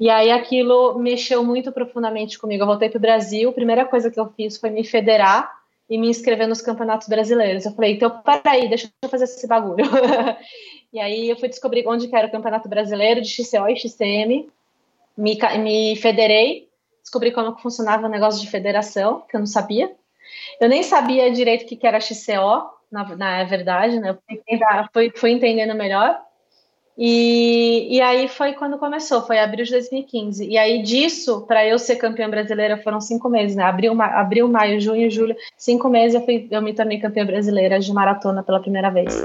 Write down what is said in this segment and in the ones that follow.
E aí aquilo mexeu muito profundamente comigo. Eu voltei para o Brasil, a primeira coisa que eu fiz foi me federar e me inscrever nos campeonatos brasileiros. Eu falei, então peraí, deixa eu fazer esse bagulho. e aí eu fui descobrir onde que era o campeonato brasileiro de XCO e XCM, me, me federei, descobri como que funcionava o negócio de federação, que eu não sabia. Eu nem sabia direito o que era XCO, na, na verdade, né? Eu fui, fui entendendo melhor. E, e aí foi quando começou, foi abril de 2015. E aí disso, para eu ser campeã brasileira, foram cinco meses, né? Abril, ma abril maio, junho, julho, cinco meses eu, fui, eu me tornei campeã brasileira de maratona pela primeira vez.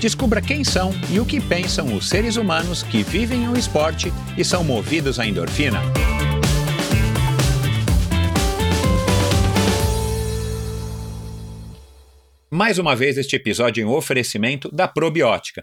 Descubra quem são e o que pensam os seres humanos que vivem o esporte e são movidos à endorfina. Mais uma vez, este episódio em oferecimento da Probiótica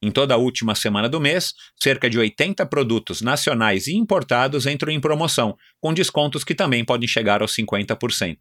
Em toda a última semana do mês, cerca de 80 produtos nacionais e importados entram em promoção, com descontos que também podem chegar aos 50%.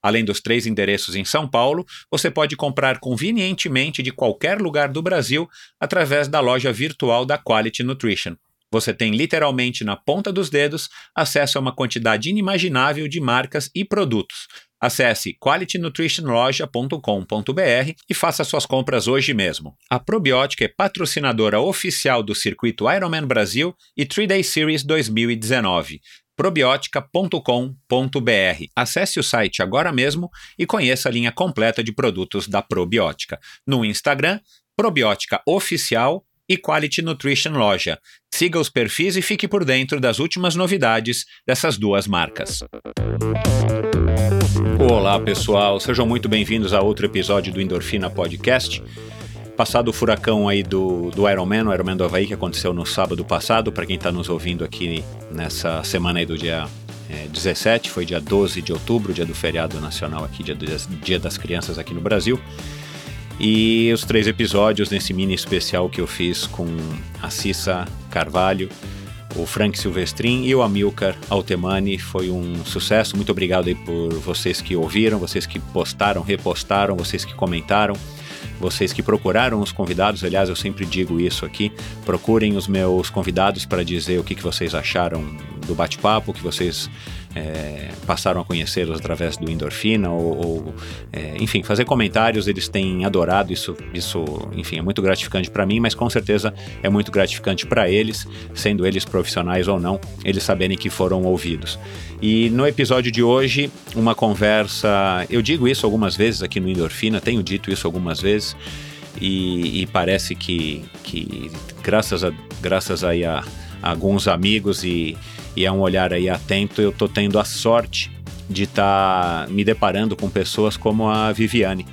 Além dos três endereços em São Paulo, você pode comprar convenientemente de qualquer lugar do Brasil através da loja virtual da Quality Nutrition. Você tem literalmente na ponta dos dedos acesso a uma quantidade inimaginável de marcas e produtos, Acesse qualitynutritionloja.com.br e faça suas compras hoje mesmo. A Probiótica é patrocinadora oficial do circuito Ironman Brasil e 3-Day Series 2019 probiotica.com.br. Acesse o site agora mesmo e conheça a linha completa de produtos da Probiótica. No Instagram, Probiótica Oficial e Quality Nutrition Loja. Siga os perfis e fique por dentro das últimas novidades dessas duas marcas. Olá pessoal, sejam muito bem-vindos a outro episódio do Endorfina Podcast. Passado o furacão aí do, do Ironman, o Ironman do Havaí, que aconteceu no sábado passado, para quem está nos ouvindo aqui nessa semana aí do dia é, 17, foi dia 12 de outubro, dia do feriado nacional aqui, dia, do, dia das crianças aqui no Brasil. E os três episódios nesse mini especial que eu fiz com a Cissa Carvalho, o Frank Silvestrin e o Amilcar Altemani. Foi um sucesso. Muito obrigado aí por vocês que ouviram, vocês que postaram, repostaram, vocês que comentaram, vocês que procuraram os convidados. Aliás, eu sempre digo isso aqui: procurem os meus convidados para dizer o que, que vocês acharam do bate-papo, o que vocês é, passaram a conhecê-los através do Endorfina, ou, ou é, enfim, fazer comentários, eles têm adorado isso, isso enfim, é muito gratificante para mim, mas com certeza é muito gratificante para eles, sendo eles profissionais ou não, eles saberem que foram ouvidos. E no episódio de hoje, uma conversa, eu digo isso algumas vezes aqui no Endorfina, tenho dito isso algumas vezes, e, e parece que, que graças a, graças aí a, a alguns amigos e e é um olhar aí atento, eu estou tendo a sorte de estar tá me deparando com pessoas como a Viviane.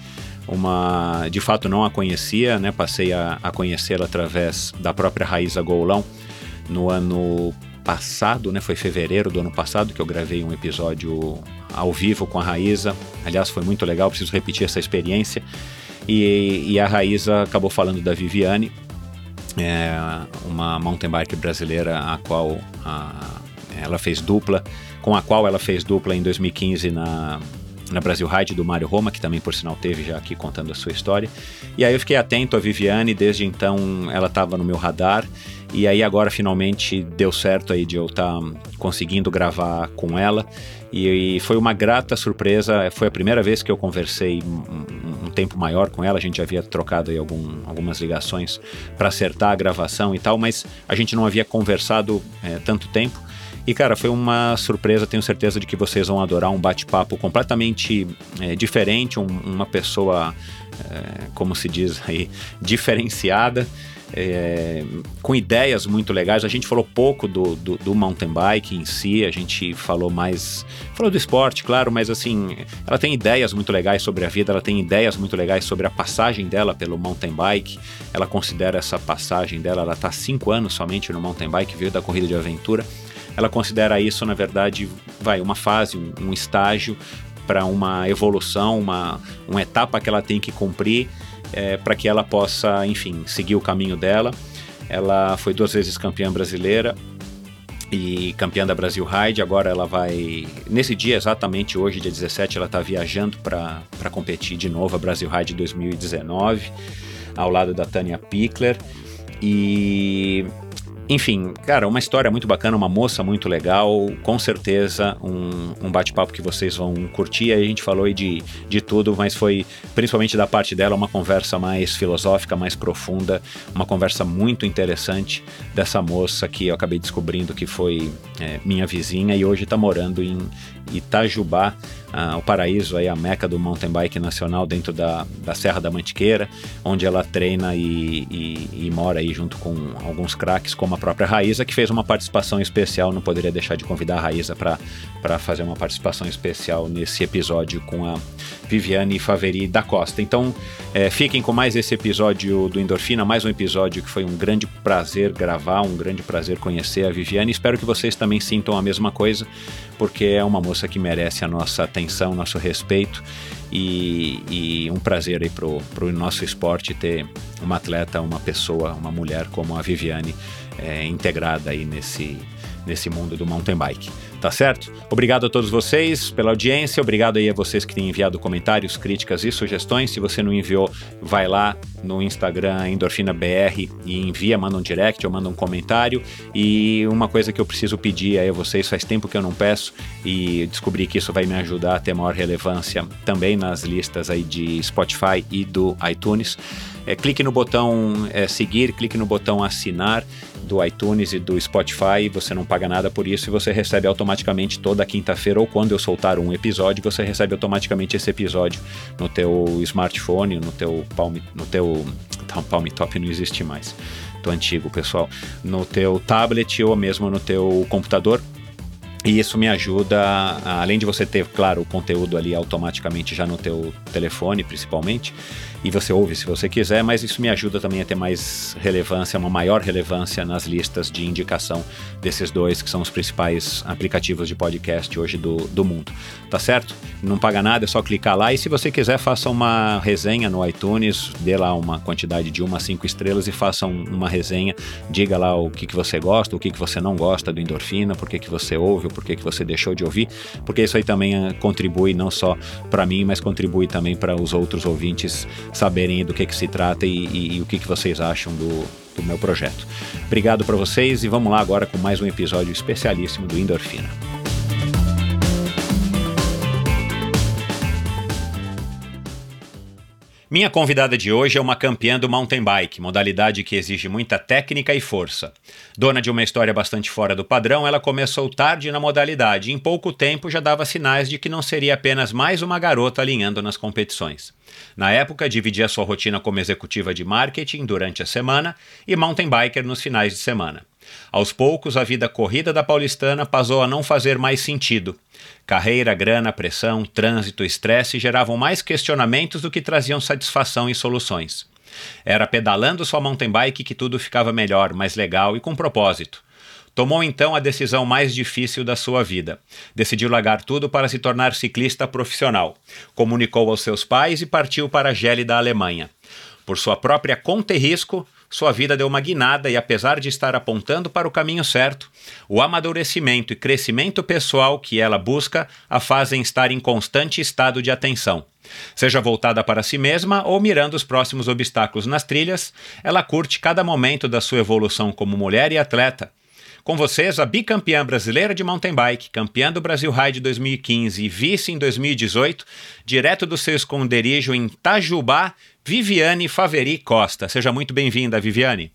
Uma, de fato não a conhecia, né? Passei a, a conhecê-la através da própria Raíza Goulão no ano passado, né? Foi fevereiro do ano passado que eu gravei um episódio ao vivo com a Raíza. Aliás, foi muito legal, preciso repetir essa experiência. E, e a Raíza acabou falando da Viviane, é, uma mountain bike brasileira a qual a, ela fez dupla, com a qual ela fez dupla em 2015 na, na Brasil Ride do Mário Roma, que também por sinal teve já aqui contando a sua história. E aí eu fiquei atento à Viviane, desde então ela estava no meu radar. E aí agora finalmente deu certo aí de eu estar tá conseguindo gravar com ela. E, e, foi uma grata surpresa. Foi a primeira vez que eu conversei um, um tempo maior com ela. A gente já havia trocado aí algum, algumas ligações para acertar a gravação e tal, mas a gente não havia conversado é, tanto tempo. E, cara, foi uma surpresa. Tenho certeza de que vocês vão adorar um bate-papo completamente é, diferente, um, uma pessoa, é, como se diz aí, diferenciada. É, com ideias muito legais. A gente falou pouco do, do, do, mountain bike em si, a gente falou mais. Falou do esporte, claro, mas assim, ela tem ideias muito legais sobre a vida, ela tem ideias muito legais sobre a passagem dela pelo mountain bike. Ela considera essa passagem dela, ela está cinco anos somente no mountain bike, veio da corrida de aventura ela considera isso, na verdade, vai uma fase, um, um estágio para uma evolução, uma, uma etapa que ela tem que cumprir é, para que ela possa, enfim, seguir o caminho dela. Ela foi duas vezes campeã brasileira e campeã da Brasil Ride. Agora ela vai. Nesse dia, exatamente hoje, dia 17, ela está viajando para competir de novo a Brasil Ride 2019, ao lado da Tânia Pickler. E enfim, cara, uma história muito bacana, uma moça muito legal, com certeza um, um bate-papo que vocês vão curtir. Aí a gente falou de, de tudo, mas foi principalmente da parte dela uma conversa mais filosófica, mais profunda, uma conversa muito interessante dessa moça que eu acabei descobrindo que foi é, minha vizinha e hoje está morando em Itajubá, o paraíso, aí, a meca do mountain bike nacional dentro da, da Serra da Mantiqueira, onde ela treina e, e, e mora aí junto com alguns craques, como a própria Raíza, que fez uma participação especial. Não poderia deixar de convidar a Raíza para fazer uma participação especial nesse episódio com a Viviane Faveri da Costa. Então, é, fiquem com mais esse episódio do Endorfina, mais um episódio que foi um grande prazer gravar, um grande prazer conhecer a Viviane. Espero que vocês também sintam a mesma coisa, porque é uma moça que merece a nossa atenção, nosso respeito e, e um prazer aí pro, pro nosso esporte ter uma atleta, uma pessoa, uma mulher como a Viviane é, integrada aí nesse, nesse mundo do mountain bike. Tá certo? Obrigado a todos vocês pela audiência, obrigado aí a vocês que têm enviado comentários, críticas e sugestões. Se você não enviou, vai lá no Instagram EndorfinaBR e envia, manda um direct ou manda um comentário. E uma coisa que eu preciso pedir aí a vocês, faz tempo que eu não peço e descobri que isso vai me ajudar a ter maior relevância também nas listas aí de Spotify e do iTunes. É, clique no botão é, seguir, clique no botão assinar do iTunes e do Spotify, você não paga nada por isso e você recebe automaticamente toda quinta-feira ou quando eu soltar um episódio, você recebe automaticamente esse episódio no teu smartphone, no teu palm, no teu tá, palm top não existe mais. Do antigo, pessoal, no teu tablet ou mesmo no teu computador. E isso me ajuda, além de você ter, claro, o conteúdo ali automaticamente já no teu telefone, principalmente, e você ouve se você quiser, mas isso me ajuda também a ter mais relevância, uma maior relevância nas listas de indicação desses dois que são os principais aplicativos de podcast hoje do, do mundo. Tá certo? Não paga nada, é só clicar lá e se você quiser, faça uma resenha no iTunes, dê lá uma quantidade de uma a cinco estrelas e faça um, uma resenha, diga lá o que, que você gosta, o que, que você não gosta do endorfina, por que, que você ouve, por que, que você deixou de ouvir, porque isso aí também eh, contribui não só para mim, mas contribui também para os outros ouvintes saberem do que, que se trata e, e, e o que, que vocês acham do, do meu projeto. Obrigado para vocês e vamos lá agora com mais um episódio especialíssimo do Endorfina. Minha convidada de hoje é uma campeã do mountain bike, modalidade que exige muita técnica e força. Dona de uma história bastante fora do padrão, ela começou tarde na modalidade e em pouco tempo já dava sinais de que não seria apenas mais uma garota alinhando nas competições. Na época, dividia sua rotina como executiva de marketing durante a semana e mountain biker nos finais de semana. Aos poucos, a vida corrida da paulistana passou a não fazer mais sentido. Carreira, grana, pressão, trânsito, estresse geravam mais questionamentos do que traziam satisfação e soluções. Era pedalando sua mountain bike que tudo ficava melhor, mais legal e com propósito. Tomou então a decisão mais difícil da sua vida. Decidiu largar tudo para se tornar ciclista profissional. Comunicou aos seus pais e partiu para a gélida Alemanha. Por sua própria conta e risco, sua vida deu uma guinada e, apesar de estar apontando para o caminho certo, o amadurecimento e crescimento pessoal que ela busca a fazem estar em constante estado de atenção. Seja voltada para si mesma ou mirando os próximos obstáculos nas trilhas, ela curte cada momento da sua evolução como mulher e atleta. Com vocês, a bicampeã brasileira de mountain bike, campeã do Brasil Ride 2015 e vice em 2018, direto do seu esconderijo em Itajubá, Viviane Faveri Costa. Seja muito bem-vinda, Viviane.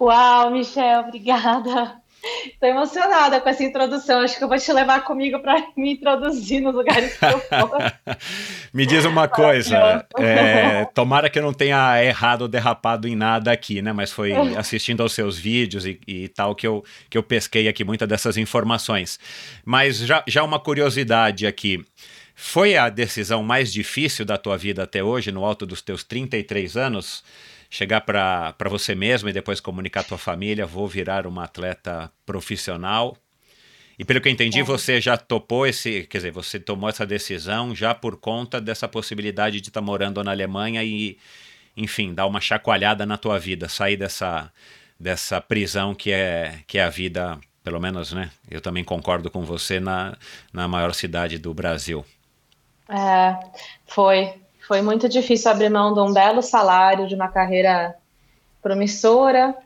Uau, Michel, obrigada. Estou emocionada com essa introdução. Acho que eu vou te levar comigo para me introduzir nos lugares que eu for. me diz uma coisa. É, tomara que eu não tenha errado ou derrapado em nada aqui, né? Mas foi assistindo aos seus vídeos e, e tal que eu, que eu pesquei aqui muitas dessas informações. Mas já, já uma curiosidade aqui. Foi a decisão mais difícil da tua vida até hoje, no alto dos teus 33 anos? chegar para você mesmo e depois comunicar à tua família, vou virar uma atleta profissional. E pelo que eu entendi, é. você já topou esse, quer dizer, você tomou essa decisão já por conta dessa possibilidade de estar tá morando na Alemanha e, enfim, dar uma chacoalhada na tua vida, sair dessa, dessa prisão que é, que é a vida, pelo menos, né? Eu também concordo com você na, na maior cidade do Brasil. É, foi. Foi muito difícil abrir mão de um belo salário, de uma carreira promissora,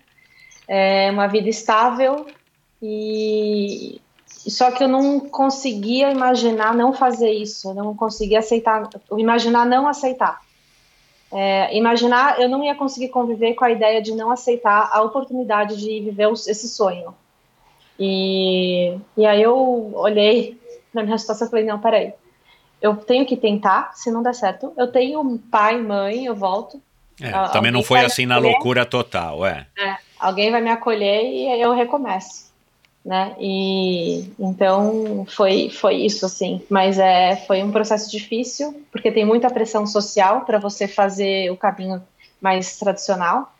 é, uma vida estável e só que eu não conseguia imaginar não fazer isso, não conseguia aceitar, imaginar não aceitar. É, imaginar, eu não ia conseguir conviver com a ideia de não aceitar a oportunidade de viver esse sonho. E, e aí eu olhei na minha situação e falei, não, peraí, eu tenho que tentar, se não der certo. Eu tenho pai, mãe, eu volto. É, também não foi assim na loucura total, é. é. Alguém vai me acolher e eu recomeço, né? E então foi foi isso assim, mas é foi um processo difícil porque tem muita pressão social para você fazer o caminho mais tradicional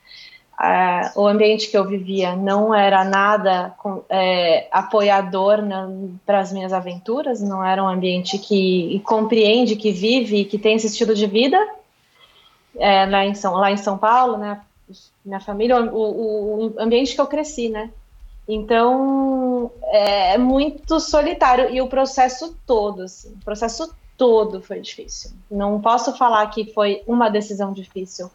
O ambiente que eu vivia não era nada é, apoiador para as minhas aventuras, não era um ambiente que compreende, que vive, que tem esse estilo de vida. É, lá, em São, lá em São Paulo, né, minha família, o, o ambiente que eu cresci, né? Então é, é muito solitário e o processo todo, assim, o processo todo foi difícil. Não posso falar que foi uma decisão difícil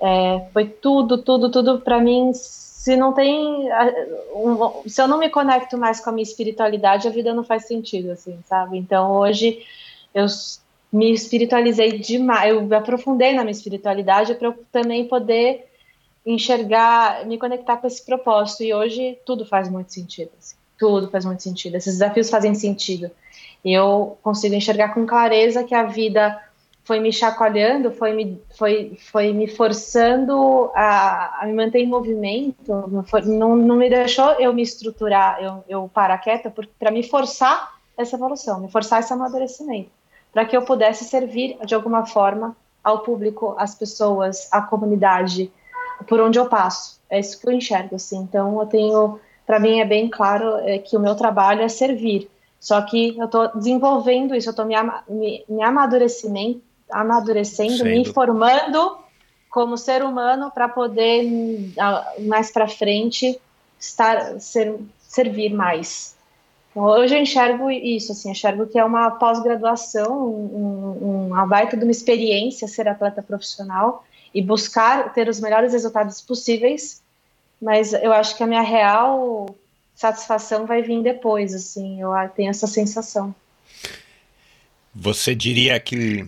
é, foi tudo, tudo, tudo para mim. Se não tem, se eu não me conecto mais com a minha espiritualidade, a vida não faz sentido, assim, sabe? Então hoje eu me espiritualizei demais, eu me aprofundei na minha espiritualidade para eu também poder enxergar, me conectar com esse propósito. E hoje tudo faz muito sentido, assim, tudo faz muito sentido. Esses desafios fazem sentido. E eu consigo enxergar com clareza que a vida foi me chacoalhando, foi me, foi, foi me forçando a, a me manter em movimento, não, não me deixou eu me estruturar, eu, eu parar quieta, para me forçar essa evolução, me forçar esse amadurecimento, para que eu pudesse servir de alguma forma ao público, às pessoas, à comunidade, por onde eu passo. É isso que eu enxergo, assim. Então, eu tenho, para mim é bem claro é, que o meu trabalho é servir. Só que eu estou desenvolvendo isso, eu estou me, me, me amadurecimento, amadurecendo, Sendo. me formando como ser humano para poder mais para frente estar ser, servir mais. Então, hoje eu enxergo isso, assim, enxergo que é uma pós-graduação, um, um, uma baita de uma experiência ser atleta profissional e buscar ter os melhores resultados possíveis, mas eu acho que a minha real satisfação vai vir depois, assim, eu tenho essa sensação. Você diria que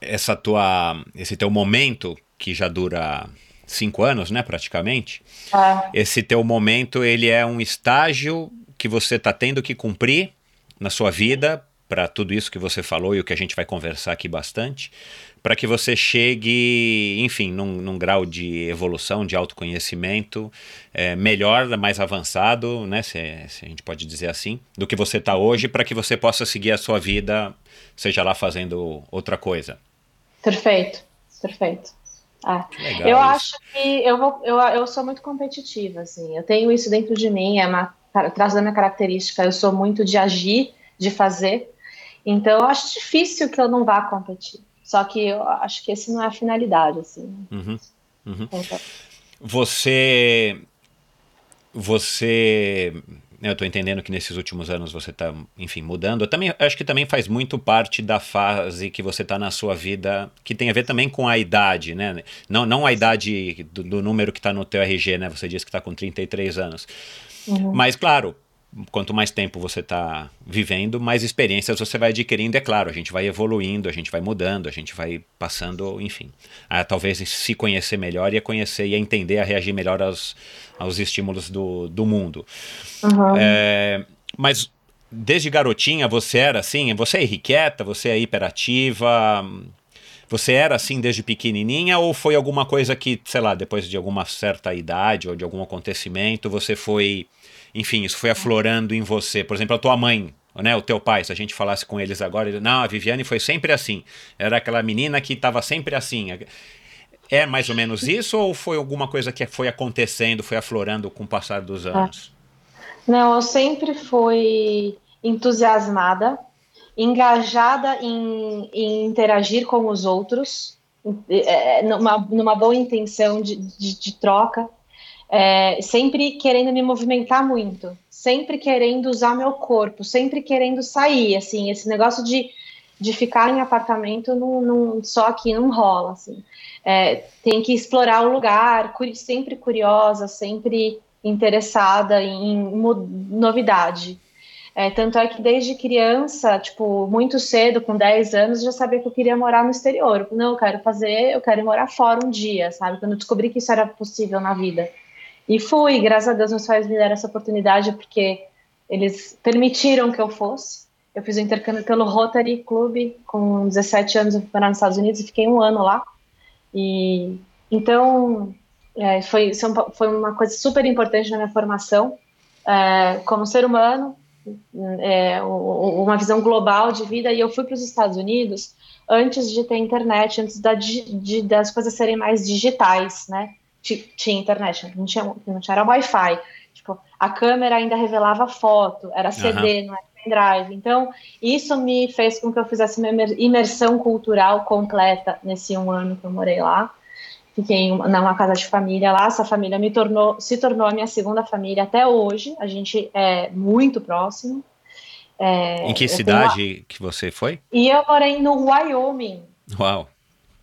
essa tua, esse teu momento que já dura cinco anos, né, praticamente. Ah. Esse teu momento ele é um estágio que você está tendo que cumprir na sua vida para tudo isso que você falou e o que a gente vai conversar aqui bastante, para que você chegue, enfim, num, num, grau de evolução, de autoconhecimento é, melhor, mais avançado, né, se, se, a gente pode dizer assim, do que você está hoje, para que você possa seguir a sua vida, seja lá fazendo outra coisa. Perfeito, perfeito. Ah, eu isso. acho que eu, vou, eu, eu sou muito competitiva, assim, eu tenho isso dentro de mim, é uma traço da minha característica, eu sou muito de agir, de fazer, então eu acho difícil que eu não vá competir. Só que eu acho que esse não é a finalidade, assim. Uhum, uhum. Então, você, você eu estou entendendo que nesses últimos anos você está, enfim, mudando. Eu também acho que também faz muito parte da fase que você está na sua vida, que tem a ver também com a idade, né? Não, não a idade do, do número que está no teu RG, né? Você disse que está com 33 anos. Uhum. Mas, claro, quanto mais tempo você está vivendo, mais experiências você vai adquirindo. É claro, a gente vai evoluindo, a gente vai mudando, a gente vai passando, enfim, a talvez se conhecer melhor e a conhecer e a entender, a reagir melhor aos, aos estímulos do, do mundo. Uhum. É, mas desde garotinha você era assim? Você é irrequieta? Você é hiperativa? Você era assim desde pequenininha ou foi alguma coisa que, sei lá, depois de alguma certa idade ou de algum acontecimento, você foi enfim, isso foi aflorando em você. Por exemplo, a tua mãe, né, o teu pai, se a gente falasse com eles agora, ele, não, a Viviane foi sempre assim. Era aquela menina que estava sempre assim. É mais ou menos isso ou foi alguma coisa que foi acontecendo, foi aflorando com o passar dos ah. anos? Não, eu sempre fui entusiasmada, engajada em, em interagir com os outros, é, numa, numa boa intenção de, de, de troca é, sempre querendo me movimentar muito, sempre querendo usar meu corpo, sempre querendo sair, assim, esse negócio de, de ficar em apartamento não, não, só aqui não rola, assim. É, tem que explorar o lugar, sempre curiosa, sempre interessada em novidade. É, tanto é que desde criança, tipo, muito cedo, com 10 anos, já sabia que eu queria morar no exterior. Não, eu quero fazer, eu quero morar fora um dia, sabe? Quando eu descobri que isso era possível na vida. E fui, graças a Deus, meus pais me deram essa oportunidade porque eles permitiram que eu fosse. Eu fiz o intercâmbio pelo Rotary Club com 17 anos, eu fui para nos Estados Unidos e fiquei um ano lá. E então é, foi, foi uma coisa super importante na minha formação é, como ser humano, é, uma visão global de vida. E eu fui para os Estados Unidos antes de ter internet, antes da, de, das coisas serem mais digitais, né? tinha internet, não tinha, não tinha era Wi-Fi. Tipo, a câmera ainda revelava foto, era CD, uhum. não era pendrive. Então, isso me fez com que eu fizesse uma imersão cultural completa nesse um ano que eu morei lá. Fiquei numa casa de família lá. Essa família me tornou, se tornou a minha segunda família até hoje. A gente é muito próximo. É, em que cidade que você foi? E eu morei no Wyoming. Uau!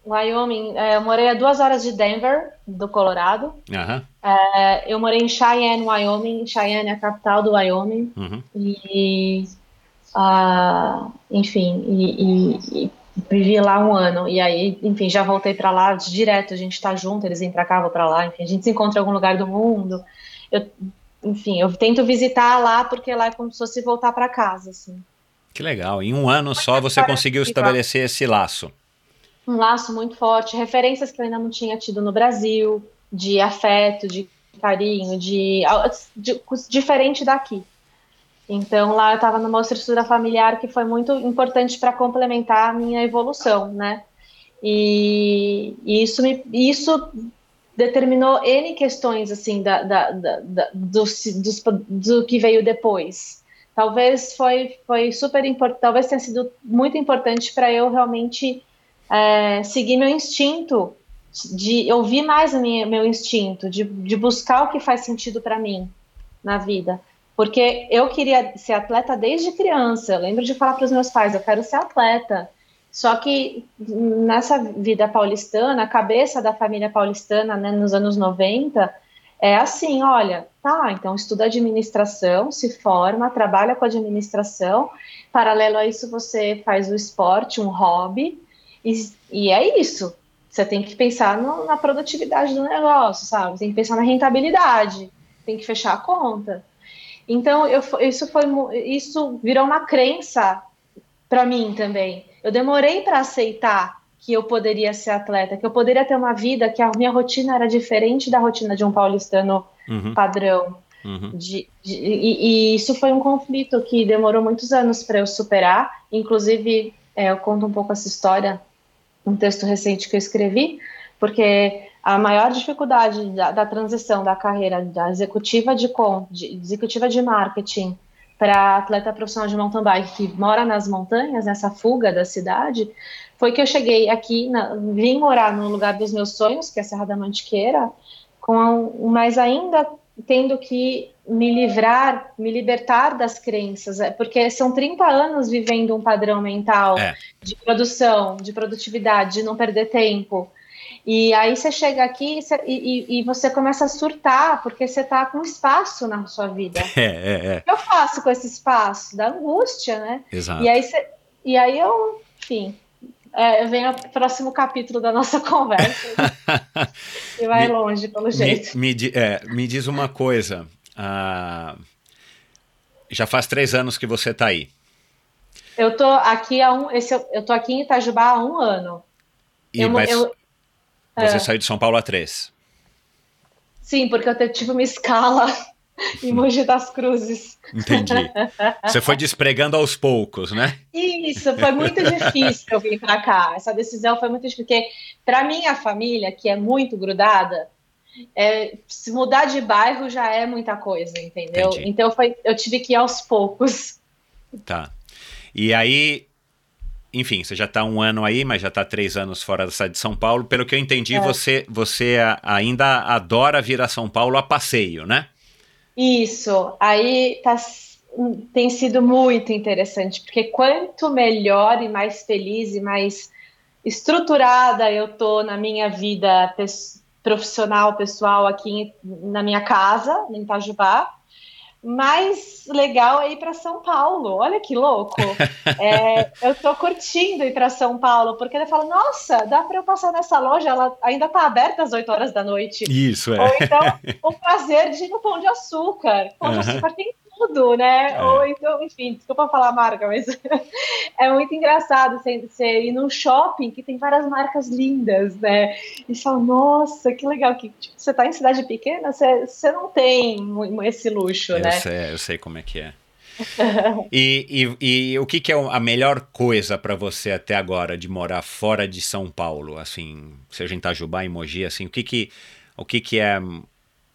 Wyoming, é, eu morei a duas horas de Denver, do Colorado. Uhum. É, eu morei em Cheyenne, Wyoming. Cheyenne é a capital do Wyoming. Uhum. E, uh, enfim, e, e, e, vivi lá um ano. E aí, enfim, já voltei para lá direto. A gente tá junto, eles vêm para cá, vou para lá. Enfim, a gente se encontra em algum lugar do mundo. Eu, enfim, eu tento visitar lá porque lá é como se fosse voltar para casa, assim. Que legal. Em um ano só você conseguiu estabelecer esse laço um laço muito forte, referências que eu ainda não tinha tido no Brasil, de afeto, de carinho, de, de diferente daqui. Então lá eu estava numa estrutura familiar que foi muito importante para complementar a minha evolução, né? E, isso me, isso determinou n questões assim da, da, da, da do, do, do que veio depois. Talvez foi foi super importante, talvez tenha sido muito importante para eu realmente é, seguir meu instinto, de ouvir mais o meu instinto, de, de buscar o que faz sentido para mim na vida. Porque eu queria ser atleta desde criança. Eu lembro de falar para os meus pais: eu quero ser atleta. Só que nessa vida paulistana, a cabeça da família paulistana, né, nos anos 90, é assim: olha, tá, então estuda administração, se forma, trabalha com administração, paralelo a isso você faz o esporte, um hobby, e, e é isso. Você tem que pensar no, na produtividade do negócio, sabe? Tem que pensar na rentabilidade, tem que fechar a conta. Então, eu, isso foi isso virou uma crença para mim também. Eu demorei para aceitar que eu poderia ser atleta, que eu poderia ter uma vida que a minha rotina era diferente da rotina de um paulistano uhum. padrão. Uhum. De, de, e, e, isso foi um conflito que demorou muitos anos para eu superar. Inclusive, é, eu conto um pouco essa história um texto recente que eu escrevi, porque a maior dificuldade da, da transição da carreira da executiva de, com, de executiva de marketing para atleta profissional de mountain bike que mora nas montanhas, nessa fuga da cidade, foi que eu cheguei aqui, na, vim morar no lugar dos meus sonhos, que é a Serra da Mantiqueira, com, mas ainda tendo que me livrar, me libertar das crenças, é, porque são 30 anos vivendo um padrão mental é. de produção, de produtividade, de não perder tempo. E aí você chega aqui e, e, e você começa a surtar, porque você está com espaço na sua vida. É, é, é. O que eu faço com esse espaço? Da angústia, né? Exato. E aí, você, e aí eu, enfim, é, vem o próximo capítulo da nossa conversa. e vai me, longe, pelo jeito. Me, me, é, me diz uma coisa. Uh, já faz três anos que você está aí. Eu tô aqui há um. Esse, eu tô aqui em Itajubá há um ano. E, eu, mas eu, você é. saiu de São Paulo há três. Sim, porque eu tive uma escala em Mogi das Cruzes. Entendi. Você foi despregando aos poucos, né? Isso, foi muito difícil eu vir para cá. Essa decisão foi muito difícil, porque para minha família, que é muito grudada, é, se mudar de bairro já é muita coisa, entendeu? Entendi. Então foi, eu tive que ir aos poucos. Tá. E aí, enfim, você já está um ano aí, mas já está três anos fora da cidade de São Paulo. Pelo que eu entendi, é. você, você ainda adora vir a São Paulo a passeio, né? Isso. Aí tá, tem sido muito interessante, porque quanto melhor e mais feliz e mais estruturada eu tô na minha vida profissional, pessoal, aqui na minha casa, em Itajubá, mais legal é ir para São Paulo. Olha que louco. É, eu estou curtindo ir para São Paulo, porque ele fala: nossa, dá para eu passar nessa loja, ela ainda está aberta às 8 horas da noite. Isso, é. Ou então, o prazer de ir no Pão de Açúcar. Pão de Açúcar tem tudo, né? É. Ou então, enfim, desculpa falar a marca, mas é muito engraçado você, você ir num shopping que tem várias marcas lindas, né? E fala, nossa, que legal, que tipo, você tá em cidade pequena, você, você não tem esse luxo, eu né? Sei, eu sei como é que é. e, e, e, o que, que, é a melhor coisa para você até agora de morar fora de São Paulo, assim, seja em Itajubá, em Mogi, assim, o que que, o que que é,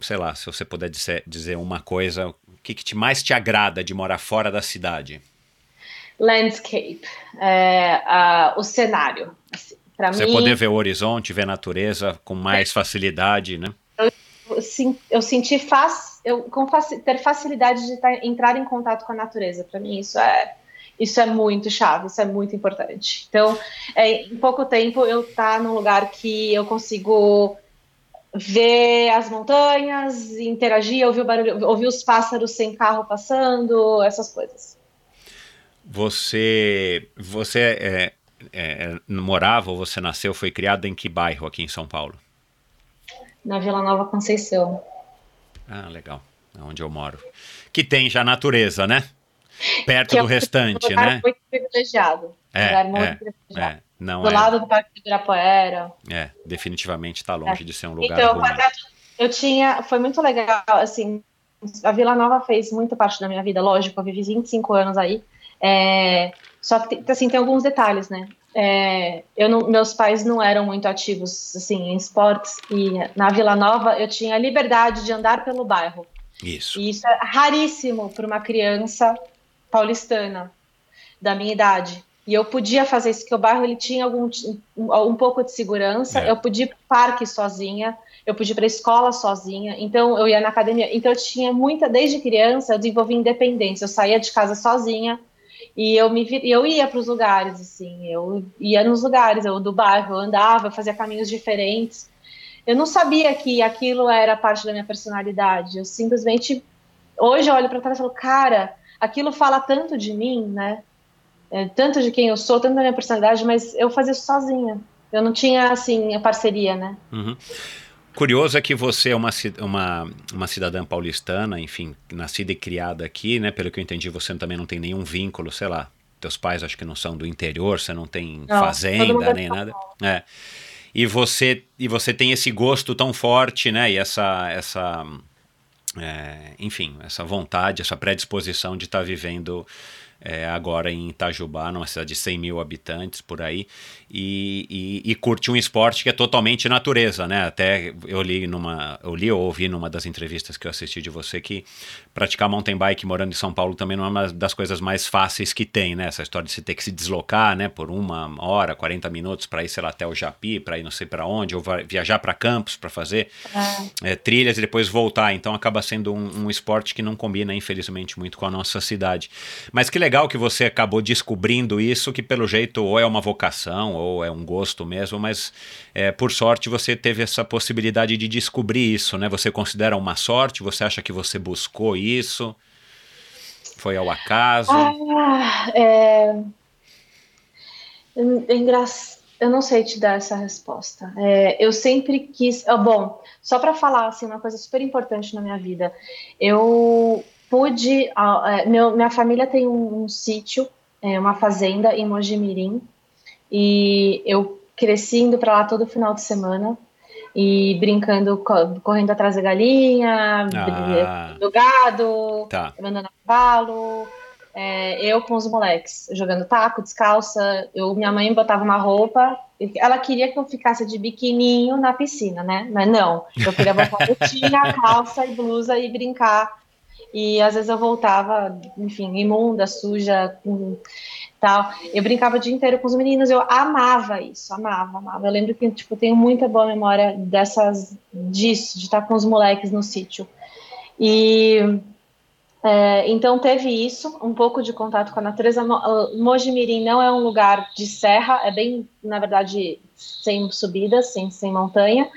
sei lá, se você puder dizer, dizer uma coisa, que, que te mais te agrada de morar fora da cidade? Landscape, é, o cenário. Assim, Você mim, poder ver o horizonte, ver a natureza com mais facilidade, né? Eu, eu senti faz, eu, com faci, ter facilidade de tar, entrar em contato com a natureza. Para mim, isso é isso é muito chave, isso é muito importante. Então, é, em pouco tempo eu estar tá num lugar que eu consigo ver as montanhas, interagir, ouvir o barulho, ouvir os pássaros sem carro passando, essas coisas. Você, você é, é, morava ou você nasceu, foi criado em que bairro aqui em São Paulo? Na Vila Nova Conceição. Ah, legal. É onde eu moro. Que tem já natureza, né? Perto do restante, né? Muito privilegiado. É, muito é, privilegiado. Não do é... lado do Parque do Ibirapuera. É, definitivamente está longe é. de ser um lugar então, ruim. Eu tinha, foi muito legal, assim, a Vila Nova fez muito parte da minha vida, lógico, eu vivi 25 anos aí, é, só que, assim, tem alguns detalhes, né, é, eu não, meus pais não eram muito ativos, assim, em esportes, e na Vila Nova eu tinha a liberdade de andar pelo bairro. Isso. E isso é raríssimo para uma criança paulistana da minha idade. E eu podia fazer isso, que o bairro ele tinha algum, um pouco de segurança. É. Eu podia ir para o parque sozinha, eu podia ir para a escola sozinha. Então eu ia na academia. Então eu tinha muita, desde criança, eu desenvolvi independência. Eu saía de casa sozinha e eu me eu ia para os lugares assim. Eu ia nos lugares, eu do bairro, eu andava, fazia caminhos diferentes. Eu não sabia que aquilo era parte da minha personalidade. Eu simplesmente hoje eu olho para trás e falo, cara, aquilo fala tanto de mim, né? É, tanto de quem eu sou, tanto da minha personalidade, mas eu fazia isso sozinha. Eu não tinha, assim, a parceria, né? Uhum. Curioso é que você é uma, uma, uma cidadã paulistana, enfim, nascida e criada aqui, né? Pelo que eu entendi, você também não tem nenhum vínculo, sei lá, teus pais acho que não são do interior, você não tem Não, fazenda é nem nada. É. E você e você tem esse gosto tão forte, né? E essa essa é, enfim, essa vontade, essa predisposição de estar vivendo é, agora em Itajubá, numa cidade de 100 mil habitantes por aí, e, e, e curte um esporte que é totalmente natureza, né? Até eu li numa, eu li ou ouvi numa das entrevistas que eu assisti de você que praticar mountain bike morando em São Paulo também não é uma das coisas mais fáceis que tem, né? Essa história de você ter que se deslocar, né? Por uma hora, 40 minutos para ir, sei lá, até o Japi, para ir não sei para onde, ou viajar para Campos para fazer é, trilhas e depois voltar. Então acaba sendo um, um esporte que não combina, infelizmente, muito com a nossa cidade. Mas que legal que você acabou descobrindo isso, que pelo jeito ou é uma vocação ou é um gosto mesmo, mas é, por sorte você teve essa possibilidade de descobrir isso, né? Você considera uma sorte? Você acha que você buscou isso? Foi ao acaso? Ah, é... é engra- Eu não sei te dar essa resposta. É, eu sempre quis. ah, bom, só para falar assim, uma coisa super importante na minha vida. Eu pude. ah, é, meu- minha família tem um, um sítio, é, uma fazenda em Mojimirim, e eu cresci indo para lá todo final de semana e brincando, co- correndo atrás da galinha, Ah. do gado, Tá. andando a cavalo, é, eu com os moleques, jogando taco, descalça. Eu, minha mãe botava uma roupa, ela queria que eu ficasse de biquininho na piscina, né? Mas não, eu queria botar botinha, calça e blusa e brincar. E às vezes eu voltava, enfim, imunda, suja, com tal. Eu brincava o dia inteiro com os meninos, eu amava isso, amava, amava. Eu lembro que tipo, tenho muita boa memória dessas disso, de estar com os moleques no sítio. E é, então teve isso, um pouco de contato com a natureza. Mo- Mojimirim não é um lugar de serra, é bem, na verdade, sem subidas, sem, sem montanha.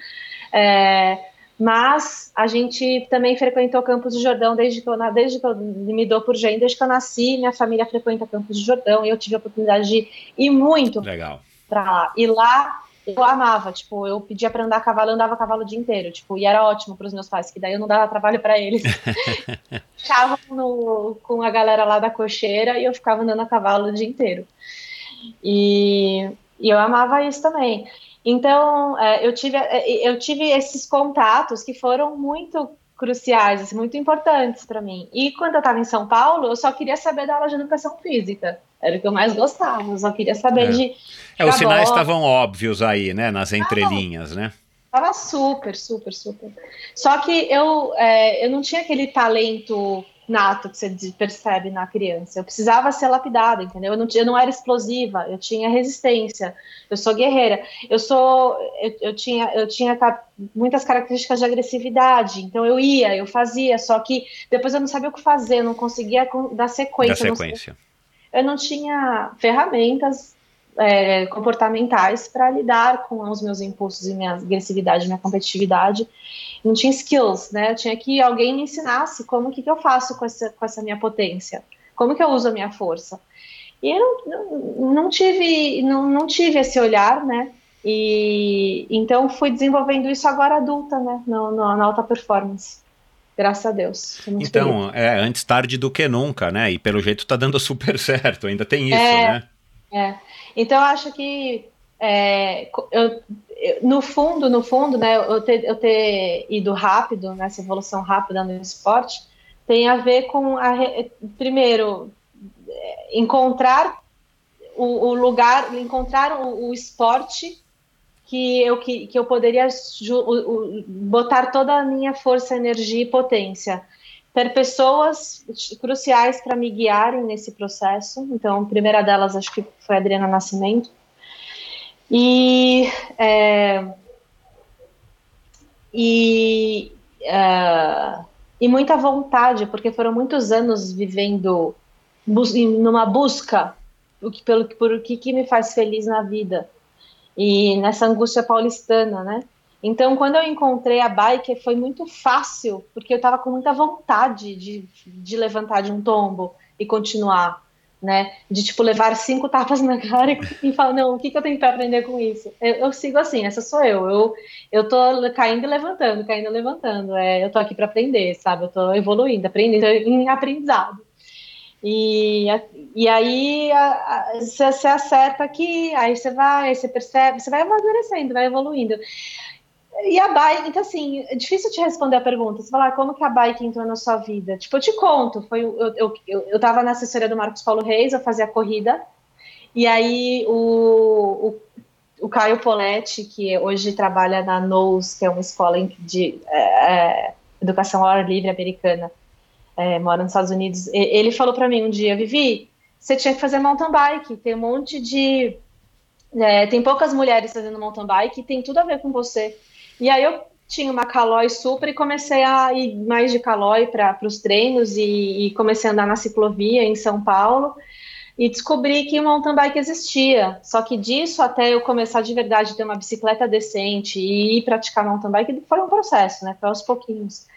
É, mas a gente também frequentou Campos do Jordão desde que eu, desde que eu me dou por gente, desde que eu nasci, minha família frequenta Campos do Jordão e eu tive a oportunidade de ir muito Legal. pra lá. E lá eu amava, tipo, eu pedia pra andar a cavalo, andava a cavalo o dia inteiro, tipo, e era ótimo pros meus pais, que daí eu não dava trabalho pra eles. Ficava no- com a galera lá da cocheira e eu ficava andando a cavalo o dia inteiro. E, e eu amava isso também. Então, é, eu, tive, é, eu tive esses contatos que foram muito cruciais, assim, muito importantes para mim. E quando eu estava em São Paulo, eu só queria saber da aula de educação física. Era o que eu mais gostava, eu só queria saber É. de. É, os sinais estavam óbvios aí, né? Nas entrelinhas, né? Tava super, super, super. Só que eu, é, eu não tinha aquele talento nato que você percebe na criança. Eu precisava ser lapidada, entendeu? Eu não, eu não era explosiva, eu tinha resistência, eu sou guerreira. Eu sou, eu, eu tinha, eu tinha muitas características de agressividade, então eu ia, eu fazia, só que depois eu não sabia o que fazer, eu não conseguia con- dar sequência. Da eu não sequência. eu não tinha ferramentas é, comportamentais para lidar com os meus impulsos e minha agressividade, minha competitividade. Não tinha skills, né? Eu tinha que alguém me ensinasse como que, que eu faço com essa, com essa minha potência, como que eu uso a minha força. E eu não, não, tive, não, não tive esse olhar, né? E então fui desenvolvendo isso agora adulta, né? No, no- na alta performance. Graças a Deus. Feliz. Então, é antes tarde do que nunca, né? E pelo jeito tá dando super certo, ainda tem isso, É. né? É. Então, eu acho que é, eu- no fundo, no fundo, né, eu ter, eu ter ido rápido, nessa evolução rápida no esporte, tem a ver com, a, primeiro, é, encontrar o, o lugar, encontrar o, o esporte que eu, que, que eu poderia ju- o- botar toda a minha força, energia e potência ter pessoas cruciais para me guiarem nesse processo. Então, a primeira delas acho que foi a Adriana Nascimento. E, é, e, é, e muita vontade, porque foram muitos anos vivendo bus numa busca pelo, por o que, que me faz feliz na vida. E nessa angústia paulistana, né? Então, quando eu encontrei a bike, foi muito fácil, porque eu estava com muita vontade de, de levantar de um tombo e continuar, né? De, tipo, levar cinco tapas na cara e, falar, não, o que, que eu tenho para aprender com isso? Eu, eu sigo assim, essa sou eu. Eu, eu tô caindo e levantando, caindo e levantando. É, eu tô aqui para aprender, sabe? Eu tô evoluindo, aprendendo em aprendizado. E, e aí você acerta aqui, aí você vai, você percebe, você vai amadurecendo, vai evoluindo. E a bike, então assim, é difícil te responder a pergunta. Você falar ah, como que a bike entrou na sua vida? Tipo, eu te conto, foi eu, eu, eu, eu tava na assessoria do Marcos Paulo Reis, eu fazia corrida, e aí o, o, o Caio Poletti, que hoje trabalha na NOS, que é uma escola de é, é, educação ao ar livre americana, é, mora nos Estados Unidos, ele falou para mim um dia, Vivi, você tinha que fazer mountain bike, tem um monte de... É, tem poucas mulheres fazendo mountain bike e tem tudo a ver com você. E aí eu tinha uma Caloi Super e comecei a ir mais de Caloi para os treinos e, e, comecei a andar na ciclovia em São Paulo e descobri que o mountain bike existia. Só que disso até eu começar de verdade a ter uma bicicleta decente e ir praticar mountain bike foi um processo, né? Foi aos pouquinhos.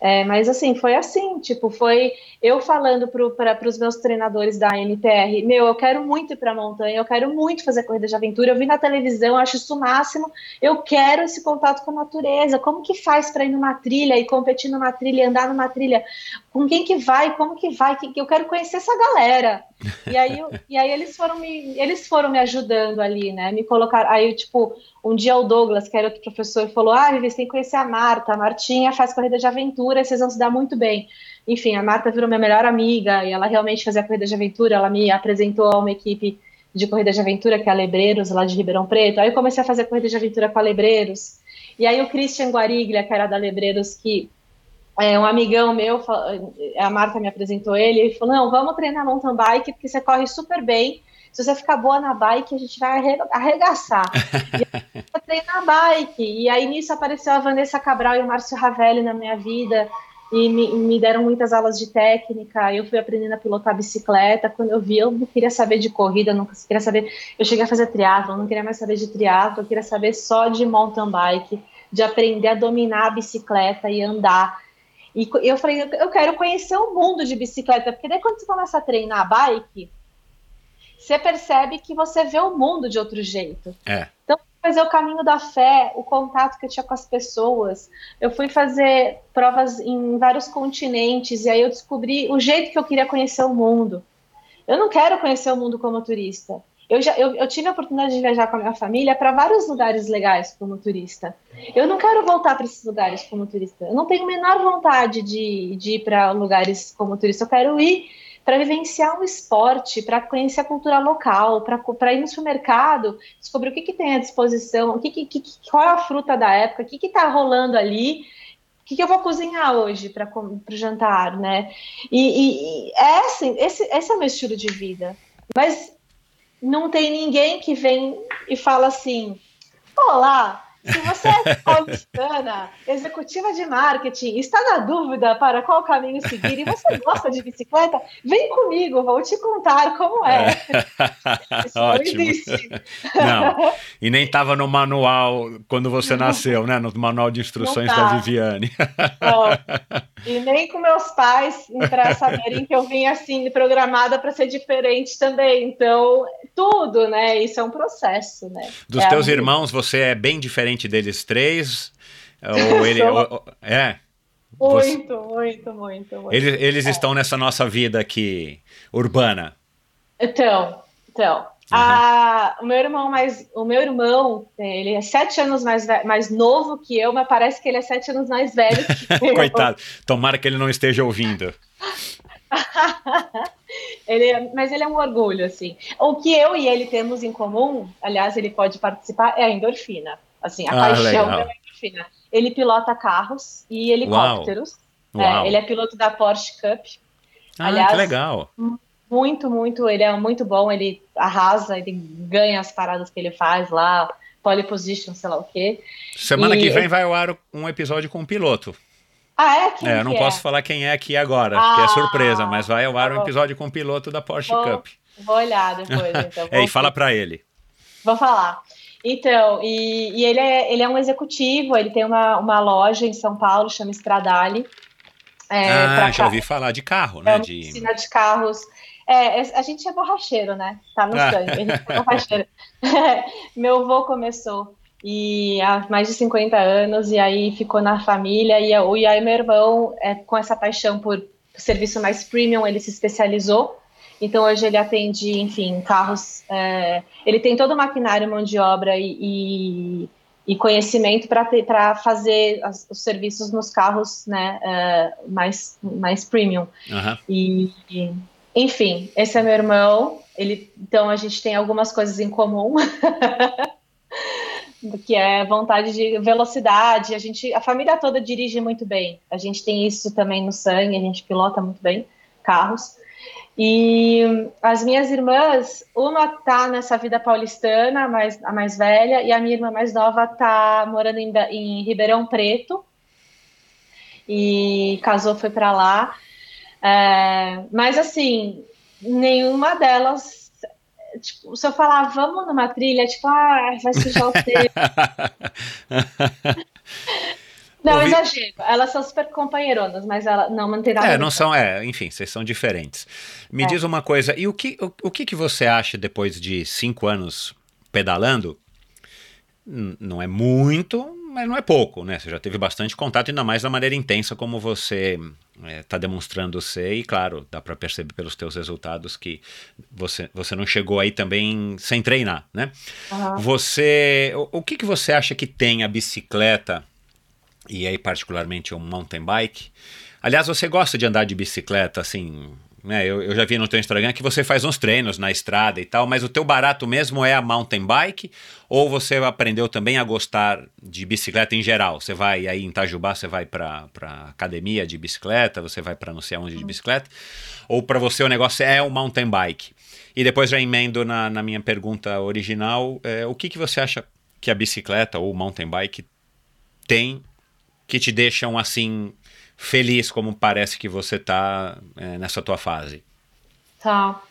É, mas assim, foi assim, tipo, foi eu falando para os meus treinadores da NTR, meu, eu quero muito ir para a montanha, eu quero muito fazer corrida de aventura, eu vi na televisão, acho isso o máximo, eu quero esse contato com a natureza, como que faz para ir numa trilha e competir numa trilha, andar numa trilha, com quem que vai, como que vai, que, eu quero conhecer essa galera. E aí, e aí eles foram me eles foram me ajudando ali, né? Me colocar aí tipo um dia o Douglas, que era outro professor, falou: "Ah, Vivi, você tem que conhecer a Marta, a Martinha faz corrida de aventura, vocês vão se dar muito bem". Enfim, a Marta virou minha melhor amiga e ela realmente fazia corrida de aventura, ela me apresentou a uma equipe de corrida de aventura que é a Lebreiros, lá de Ribeirão Preto. Aí eu comecei a fazer corrida de aventura com a Lebreiros. E aí o Christian Guariglia, que era da Lebreiros, que é, um amigão meu, a Marta me apresentou ele, ele falou, não, vamos treinar mountain bike, porque você corre super bem, se você ficar boa na bike, a gente vai arregaçar. e eu treinar bike, e aí nisso apareceu a Vanessa Cabral e o Márcio Ravelli na minha vida, e me, me, deram muitas aulas de técnica, eu fui aprendendo a pilotar bicicleta, quando eu vi, eu não queria saber de corrida, não queria saber, eu cheguei a fazer triatlo, não queria mais saber de triatlo, eu queria saber só de mountain bike, de aprender a dominar a bicicleta e andar, e eu falei, eu quero conhecer o mundo de bicicleta, porque daí quando você começa a treinar a bike, você percebe que você vê o mundo de outro jeito. É. Então, fazer o caminho da fé, o contato que eu tinha com as pessoas. Eu fui fazer provas em vários continentes e aí eu descobri o jeito que eu queria conhecer o mundo. Eu não quero conhecer o mundo como turista. Eu, já, eu, eu tive a oportunidade de viajar com a minha família para vários lugares legais como turista. Eu não quero voltar para esses lugares como turista. Eu não tenho a menor vontade de, de ir para lugares como turista. Eu quero ir para vivenciar um esporte, para conhecer a cultura local, para ir no supermercado, descobrir o que, que tem à disposição, o que, que, que, qual é a fruta da época, o que está rolando ali, o que, que, eu vou cozinhar hoje para o jantar, né? E, e, e, é assim, esse, esse é o meu estilo de vida. Mas não tem ninguém que vem e fala assim: Olá, se você é paulistana, executiva de marketing, está na dúvida para qual caminho seguir e você gosta de bicicleta, vem comigo, vou te contar como é. é. Ótimo. Não, e nem estava no manual quando você nasceu, né? No manual de instruções tá. da Viviane. Não. E nem com meus pais, para saberem que eu vim assim, programada para ser diferente também. Então, tudo, né? Isso é um processo, né? Dos é teus irmãos, você é bem diferente deles três? Ou ele. ou, é? Muito, você... muito, muito, muito. Eles, eles é. estão nessa nossa vida aqui urbana. Então, então. Uhum. A, o meu irmão mais, o meu irmão, ele é sete anos mais, mais novo que eu, mas parece que ele é sete anos mais velho que eu. Coitado, tomara que ele não esteja ouvindo. ele é, mas ele é um orgulho, assim. O que eu e ele temos em comum, aliás, ele pode participar, é a endorfina. Assim, a ah, paixão é endorfina. Ele pilota carros e helicópteros. Uau. É, Uau. ele é piloto da Porsche Cup. Ah, aliás, que legal. Muito, muito, ele é muito bom, ele arrasa, ele ganha as paradas que ele faz lá, pole position, sei lá o quê. Semana e... que vem vai ao ar um episódio com um piloto. Ah, é? Quem é, eu não posso é? falar quem é aqui agora, ah, porque é surpresa, mas vai ao ar um episódio com um piloto da Porsche vou, Cup. Vou olhar depois, então. é, e fala para ele. Vou falar. Então, e, e, ele, é, ele é um executivo, ele tem uma, uma loja em São Paulo, chama Stradale. É, ah, já ouvi falar de carro, né? É de... oficina de carros. É, a gente é borracheiro, né? Tá no ah. sangue, a gente é borracheiro. Meu avô começou e há mais de 50 anos, e aí ficou na família, e, eu, e aí meu irmão, é, com essa paixão por serviço mais premium, ele se especializou. Então hoje ele atende, enfim, carros. É, ele tem todo o maquinário, mão de obra e, e, e conhecimento para fazer as, os serviços nos carros, né, é, mais mais premium. Uhum. E, e, enfim, esse é meu irmão. Ele, então a gente tem algumas coisas em comum. que é vontade de velocidade. A gente, a família toda dirige muito bem. A gente tem isso também no sangue. A gente pilota muito bem carros. E as minhas irmãs, uma tá nessa vida paulistana, a mais, a mais velha, e a minha irmã mais nova tá morando em, em Ribeirão Preto. E casou, foi para lá. É, mas assim, nenhuma delas tipo, se eu falar, vamos numa trilha, tipo, ah, vai sujar o tempo. Não, Ouvi... exagero. Elas são super companheironas, mas ela não nada. É, não são, é, enfim, vocês são diferentes. Me é. diz uma coisa, e o que, o, o que, que você acha depois de cinco anos pedalando? não é muito, mas não é pouco, né? Você já teve bastante contato, ainda mais da maneira intensa como você está é, demonstrando ser, e claro, dá para perceber pelos teus resultados que você, você não chegou aí também sem treinar, né? Uhum. Você, o, o que, que você acha que tem a bicicleta, e aí particularmente um mountain bike? Aliás, você gosta de andar de bicicleta, assim, né, eu, eu, já vi no teu Instagram que você faz uns treinos na estrada e tal, mas o teu barato mesmo é a mountain bike? Ou você aprendeu também a gostar de bicicleta em geral? Você vai aí em Itajubá, você vai para academia de bicicleta, você vai para não sei aonde de bicicleta? Ou para você o negócio é o mountain bike? E depois já emendo na, na minha pergunta original, é, o que, que você acha que a bicicleta ou mountain bike tem que te deixam assim feliz como parece que você está é, nessa tua fase. Tá.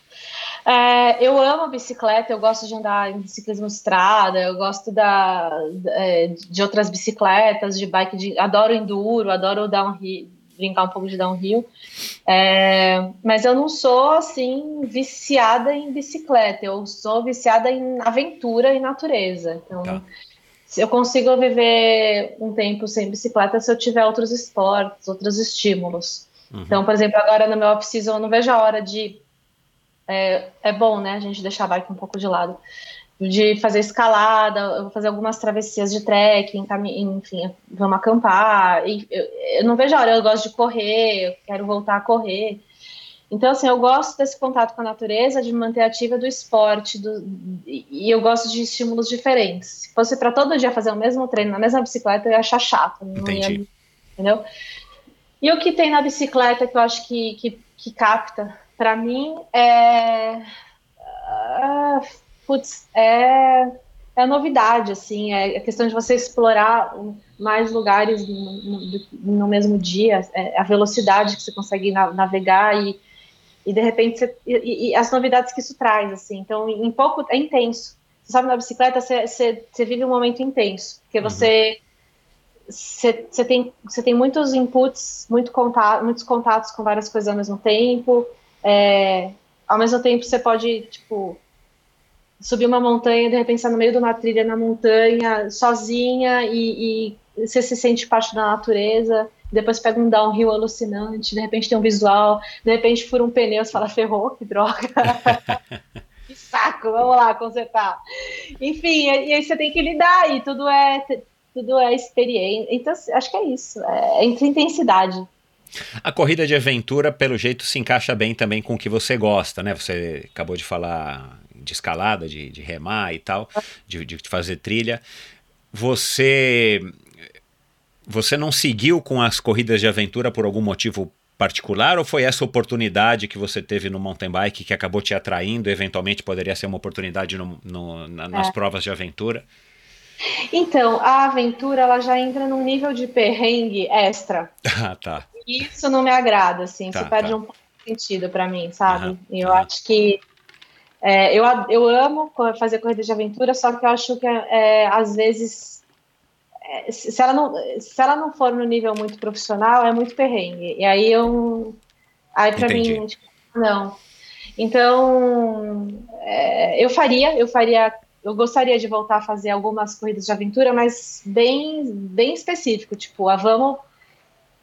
É, eu amo bicicleta, eu gosto de andar em ciclismo estrada, eu gosto da, é, de outras bicicletas, de bike, de, adoro enduro, adoro downhill, brincar um pouco de downhill. É, mas eu não sou assim viciada em bicicleta, eu sou viciada em aventura e natureza. Então, tá eu consigo viver um tempo sem bicicleta se eu tiver outros esportes, outros estímulos. Uhum. Então, por exemplo, agora no meu off-season eu não vejo a hora de. É, é bom, né, a gente deixar a bike um pouco de lado. De fazer escalada, eu vou fazer algumas travessias de trekking, enfim, vamos acampar. E eu, eu não vejo a hora, eu gosto de correr, eu quero voltar a correr. Então, assim, eu gosto desse contato com a natureza, de manter ativa do esporte, do, e eu gosto de estímulos diferentes. Se fosse para todo dia fazer o mesmo treino na mesma bicicleta, eu ia achar chato. Entendi. Ia, entendeu? E o que tem na bicicleta que eu acho que, que, que capta, para mim, é. Uh, putz, é, é a novidade, assim, é a questão de você explorar mais lugares no, no, no mesmo dia, é a velocidade que você consegue navegar e e de repente você, e, e, as novidades que isso traz assim. Então em pouco é intenso. Você sabe na bicicleta você, você, você vive um momento intenso. Porque você você, você tem você tem muitos inputs muito contato, muitos contatos com várias coisas ao mesmo tempo. É, ao mesmo tempo você pode tipo subir uma montanha de repente estar no meio de uma trilha na montanha sozinha e, e você se sente parte da natureza depois pega um downhill alucinante, de repente tem um visual, de repente fura um pneu, você fala, ferrou, que droga. que saco, vamos lá, consertar. Enfim, e aí você tem que lidar, e tudo é, tudo é experiência. Então, acho que é isso, é entre intensidade. A corrida de aventura, pelo jeito, se encaixa bem também com o que você gosta, né? Você acabou de falar de escalada, de, de remar e tal, de, de fazer trilha. Você você não seguiu com as corridas de aventura por algum motivo particular ou foi essa oportunidade que você teve no mountain bike que acabou te atraindo? Eventualmente poderia ser uma oportunidade no, no, na, nas é. provas de aventura? Então, a aventura ela já entra num nível de perrengue extra. Ah, tá. Isso não me agrada, assim, tá, perde tá. um pouco de sentido para mim, sabe? Uhum, eu uhum. acho que é, eu, eu amo fazer corrida de aventura, só que eu acho que é, às vezes se ela não se ela não for no nível muito profissional é muito perrengue e aí eu aí para mim tipo, não então é, eu faria eu faria eu gostaria de voltar a fazer algumas corridas de aventura mas bem bem específico tipo a vamos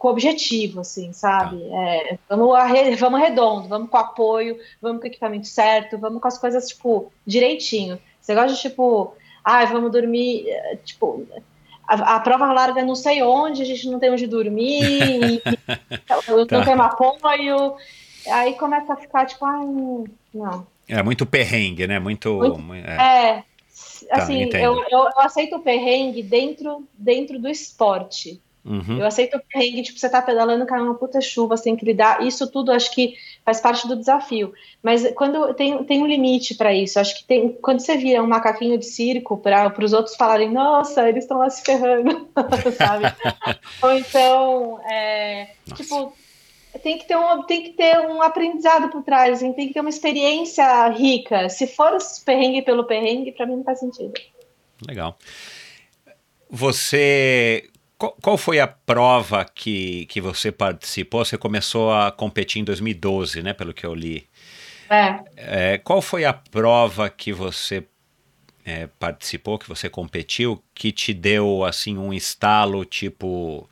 com objetivo, assim, sabe? Tá. É, vamos, arre, vamos redondo, vamos com apoio, vamos com o equipamento certo, vamos com as coisas, tipo, direitinho. Você gosta de, tipo, ah, vamos dormir, eh, tipo, a, a, prova larga não sei onde, a gente não tem onde dormir, tá. não tem apoio, aí começa a ficar, tipo, ai, não. É muito perrengue, né? Muito. muito é. é. Tá, assim, tá, eu, eu, eu, aceito o perrengue dentro, dentro do esporte. Uhum. Eu aceito o perrengue, tipo, você tá pedalando, cai uma puta chuva, você tem que lidar. Isso tudo acho que faz parte do desafio. Mas quando tem, tem um limite para isso, acho que tem. Quando você vira um macaquinho de circo para os outros falarem, nossa, eles estão lá se ferrando, sabe? Ou então, é, tipo, tem que ter um, tem que ter um aprendizado por trás, tem que ter uma experiência rica. Se for perrengue pelo perrengue, para mim não faz sentido. Legal. Você qual, qual, foi a prova que, que você participou? Você começou a competir em 2012, né? Pelo que eu li. É. é qual foi a prova que você é, participou, que você competiu, que te deu assim um estalo tipo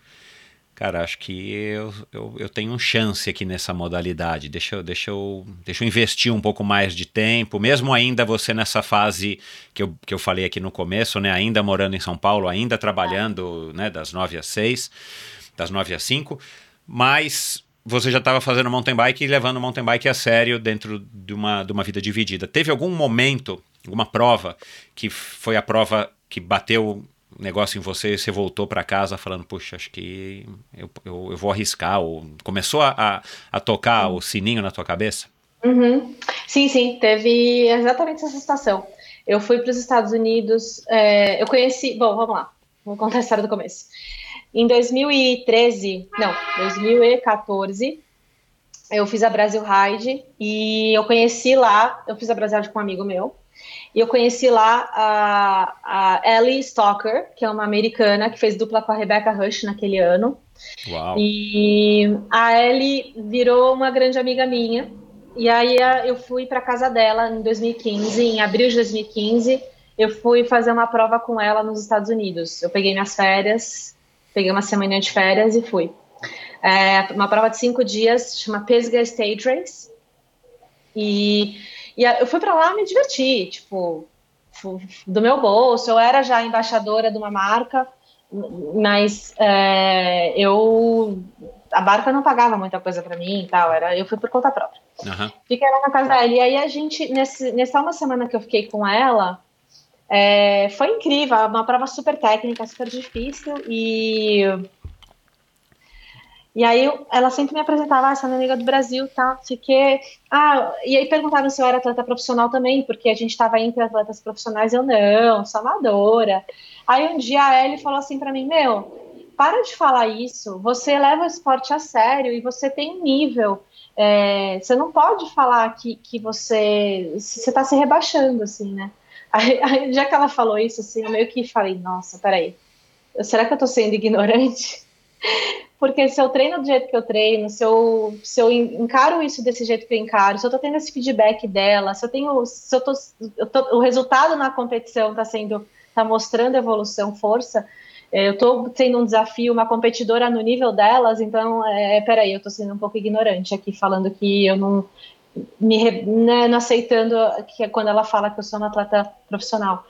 cara, acho que eu, eu, eu tenho chance aqui nessa modalidade. Deixa eu, deixa, eu, deixa eu investir um pouco mais de tempo, mesmo ainda você nessa fase que eu, que eu falei aqui no começo, né? Ainda morando em São Paulo, ainda trabalhando né, das 9 às 6, das 9 às 5, mas você já estava fazendo mountain bike e levando mountain bike a sério dentro de uma, de uma vida dividida. Teve algum momento, alguma prova, que foi a prova que bateu negócio em você e você voltou para casa falando, puxa, acho que eu, eu, eu, vou arriscar? Ou começou a, a tocar o sininho na tua cabeça? Uhum. Sim, sim, teve exatamente essa situação. Eu fui para os Estados Unidos, é, eu conheci, bom, vamos lá, vou contar a história do começo. Em 2013, não, 2014, eu fiz a Brasil Ride e eu conheci lá, eu fiz a Brasil Ride com um amigo meu, e eu conheci lá a, a Ellie Stalker, que é uma americana que fez dupla com a Rebecca Rush naquele ano. Uau. E a Ellie virou uma grande amiga minha. E aí eu fui para casa dela em 2015, em abril de 2015, eu fui fazer uma prova com ela nos Estados Unidos. Eu peguei minhas férias, peguei uma semana de férias e fui. É uma prova de cinco dias, chama Pisgah Stage Race. E e eu fui para lá me divertir, tipo, do meu bolso. Eu era já embaixadora de uma marca, mas é, eu a marca não pagava muita coisa para mim e tal. Era, eu fui por conta própria. Uhum. Fiquei lá na casa dela. E aí a gente, nesse, nessa uma semana que eu fiquei com ela, é, foi incrível, uma prova super técnica, super difícil. E e aí ela sempre me apresentava, ah, essa é amiga do Brasil, tá, sei que. Ah, e aí perguntaram se eu era atleta profissional também, porque a gente estava entre atletas profissionais, eu não, sou amadora. Aí um dia a Ellie falou assim para mim, meu, para de falar isso, você leva o esporte a sério e você tem um nível. É, você não pode falar que, que você está se rebaixando, assim, né? Aí, aí, já que ela falou isso, assim, eu meio que falei, nossa, peraí, será que eu tô sendo ignorante? Porque se eu treino do jeito que eu treino, se eu, se eu encaro isso desse jeito que eu encaro, se eu tô tendo esse feedback dela, se eu tenho, se eu tô, eu tô o resultado na competição tá sendo, tá mostrando evolução, força, é, eu tô tendo um desafio, uma competidora no nível delas, então, é, peraí, eu tô sendo um pouco ignorante aqui, falando que eu não, me, né, não aceitando que é quando ela fala que eu sou uma atleta profissional.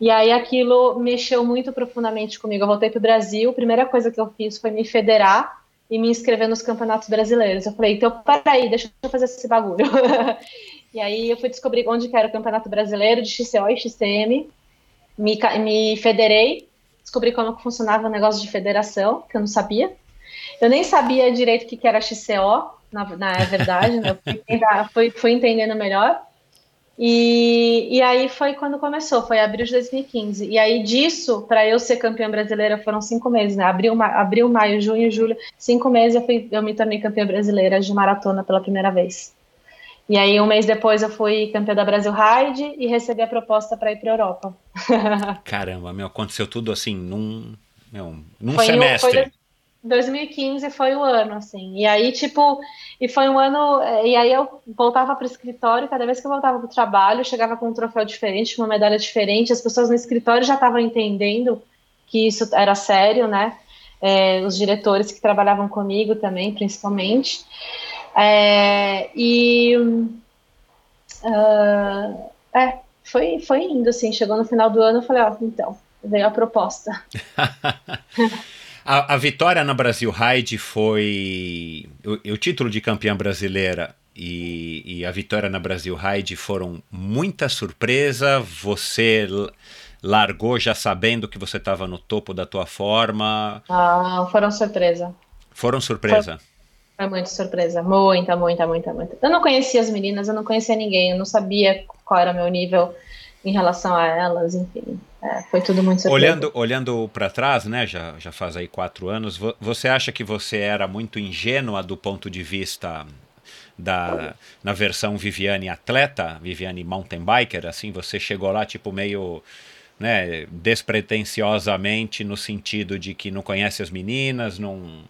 E aí aquilo mexeu muito profundamente comigo. Eu voltei para o Brasil, a primeira coisa que eu fiz foi me federar e me inscrever nos campeonatos brasileiros. Eu falei, então peraí, deixa eu fazer esse bagulho. e aí eu fui descobrir onde que era o campeonato brasileiro de XCO e XCM, me, me federei, descobri como funcionava o negócio de federação, que eu não sabia. Eu nem sabia direito o que, que era XCO, na, na verdade, né? fui, fui entendendo melhor. E, e aí foi quando começou, foi abril de 2015. E aí disso, para eu ser campeã brasileira, foram cinco meses, né? Abril, ma abril maio, junho, julho, cinco meses eu, fui, eu me tornei campeã brasileira de maratona pela primeira vez. E aí um mês depois eu fui campeã da Brasil Ride e recebi a proposta para ir para Europa. Caramba, meu, aconteceu tudo assim num, meu, num foi semestre. foi 2015 foi o ano, assim. E aí, tipo, e foi um ano. E aí eu voltava para o escritório, cada vez que eu voltava para o trabalho, chegava com um troféu diferente, uma medalha diferente. As pessoas no escritório já estavam entendendo que isso era sério, né? é, os diretores que trabalhavam comigo também, principalmente. É, e uh, é, foi, foi indo, assim, chegou no final do ano, eu falei, ó, então, veio a proposta. a, a, vitória na Brasil Ride foi o, o, título de campeã brasileira e, e a vitória na Brasil Ride foram muita surpresa. Você largou já sabendo que você estava no topo da tua forma? Ah, foram surpresa. Foram surpresa. Foi, foi muito surpresa, muita, muita, muita, muita. Eu não conhecia as meninas, eu não conhecia ninguém, eu não sabia qual era o meu nível em relação a elas, enfim. É, foi tudo muito surpresa. Olhando, olhando para trás, né, já, já faz aí quatro anos, você acha que você era muito ingênua do ponto de vista da na versão Viviane atleta, Viviane mountain biker, assim, você chegou lá tipo meio né, despretensiosamente no sentido de que não conhece as meninas, não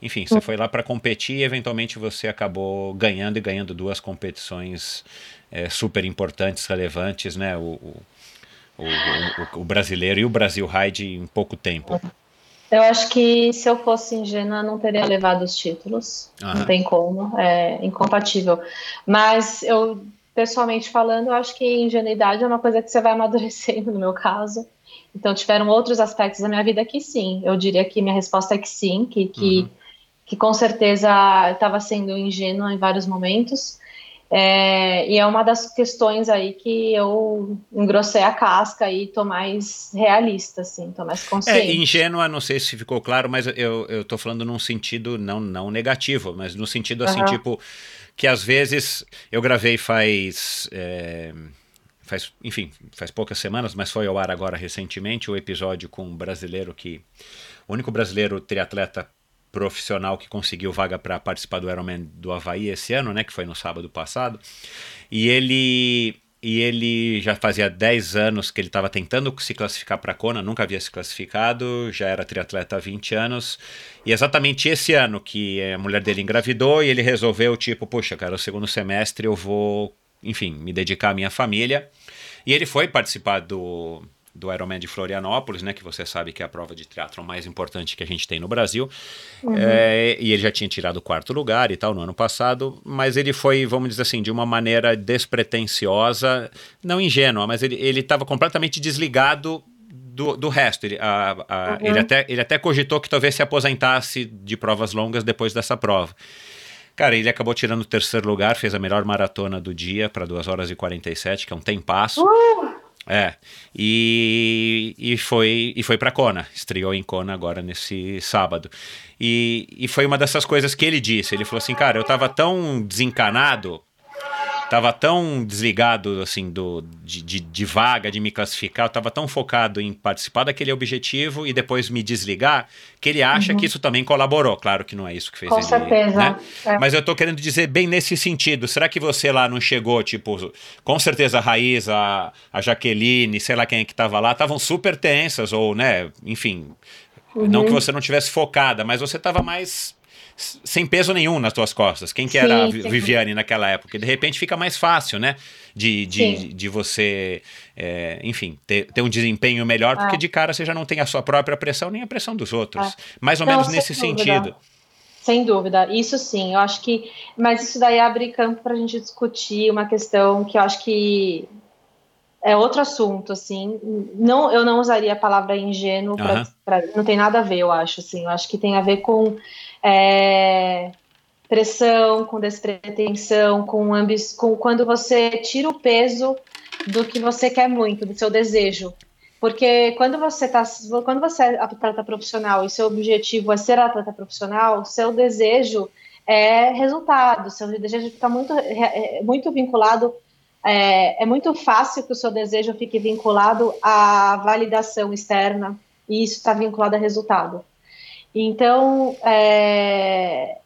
enfim, você foi lá para competir e eventualmente você acabou ganhando e ganhando duas competições é, super importantes, relevantes, né? O, o, o, o, brasileiro e o Brasil Ride em pouco tempo. Eu acho que se eu fosse ingênua, não teria levado os títulos. Não tem como, é incompatível. Mas eu, pessoalmente falando, eu acho que ingenuidade é uma coisa que você vai amadurecendo, no meu caso. Então, tiveram outros aspectos da minha vida que sim. Eu diria que minha resposta é que sim, que, que, uhum. que com certeza estava sendo ingênua em vários momentos. É, e é uma das questões aí que eu engrossei a casca e tô mais realista, assim, tô mais consciente. É, ingênua, não sei se ficou claro, mas eu, eu tô falando num sentido não, não negativo, mas no sentido assim, uhum. tipo, que às vezes eu gravei faz. É, faz, enfim, faz poucas semanas, mas foi ao ar agora recentemente o episódio com um brasileiro que. O único brasileiro triatleta profissional que conseguiu vaga para participar do Ironman do Havaí esse ano, né, que foi no sábado passado. E ele e ele já fazia 10 anos que ele estava tentando se classificar para a Kona, nunca havia se classificado, já era triatleta há 20 anos. E exatamente esse ano que a mulher dele engravidou e ele resolveu, tipo, puxa, cara, o segundo semestre eu vou, enfim, me dedicar à minha família. E ele foi participar do, do Ironman de Florianópolis, né, que você sabe que é a prova de triatlon mais importante que a gente tem no Brasil. Uhum. É, e ele já tinha tirado o quarto lugar e tal no ano passado, mas ele foi, vamos dizer assim, de uma maneira despretensiosa, não ingênua, mas ele estava completamente desligado do, do resto. Ele, a, a, uhum. ele, até, ele até cogitou que talvez se aposentasse de provas longas depois dessa prova. Cara, ele acabou tirando o terceiro lugar, fez a melhor maratona do dia para 2 horas e 47, que é um tempasso. Uh! É. E, e foi e foi para Kona, estreou em Kona agora nesse sábado. E, e foi uma dessas coisas que ele disse. Ele falou assim, cara, eu tava tão desencanado tava tão desligado assim do de, de, de, vaga, de me classificar, eu tava tão focado em participar daquele objetivo e depois me desligar, que ele acha uhum. que isso também colaborou. Claro que não é isso que fez Com ele. certeza. Né? É. Mas eu tô querendo dizer bem nesse sentido. Será que você lá não chegou, tipo, com certeza a Raiz, a, a Jaqueline, sei lá quem é que tava lá, estavam super tensas, ou, né, enfim. Uhum. Não que você não tivesse focada, mas você tava mais sem peso nenhum nas tuas costas. Quem que era a Viviane naquela época? De repente fica mais fácil, né? De, de, de você, é, enfim, ter, ter um desempenho melhor, porque ah. de cara você já não tem a sua própria pressão nem a pressão dos outros. Ah. Mais ou não, menos nesse dúvida. sentido. Sem dúvida, isso sim, eu acho que. Mas isso daí abre campo para a gente discutir uma questão que eu acho que é outro assunto, assim. Não, eu não usaria a palavra ingênuo, pra, pra, não tem nada a ver, eu acho, assim. Eu acho que tem a ver com é, pressão, com despretensão, com, ambi- com quando você tira o peso do que você quer muito, do seu desejo. Porque quando você tá, quando você é atleta profissional e seu objetivo é ser atleta profissional, seu desejo é resultado, seu desejo fica muito, é, é muito vinculado, é, é muito fácil que o seu desejo fique vinculado à validação externa, e isso está vinculado a resultado. Então, é,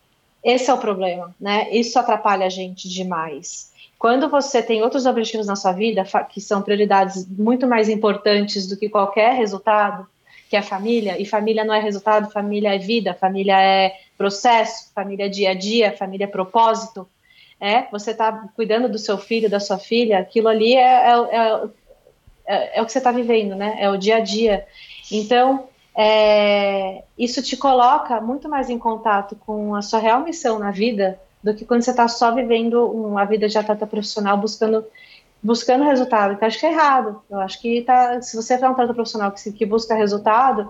esse é o problema, né? Isso atrapalha a gente demais. Quando você tem outros objetivos na sua vida, que são prioridades muito mais importantes do que qualquer resultado, que é família, e família não é resultado, família é vida, família é processo, família é dia a dia, família é propósito. É, você está cuidando do seu filho, da sua filha, aquilo ali é, é, é, é, é o que você está vivendo, né? É o dia a dia. Então, é, isso te coloca muito mais em contato com a sua real missão na vida do que quando você está só vivendo uma vida de atleta profissional buscando buscando resultado. Que eu acho que é errado. Eu acho que tá, se você é um atleta profissional que, que busca resultado,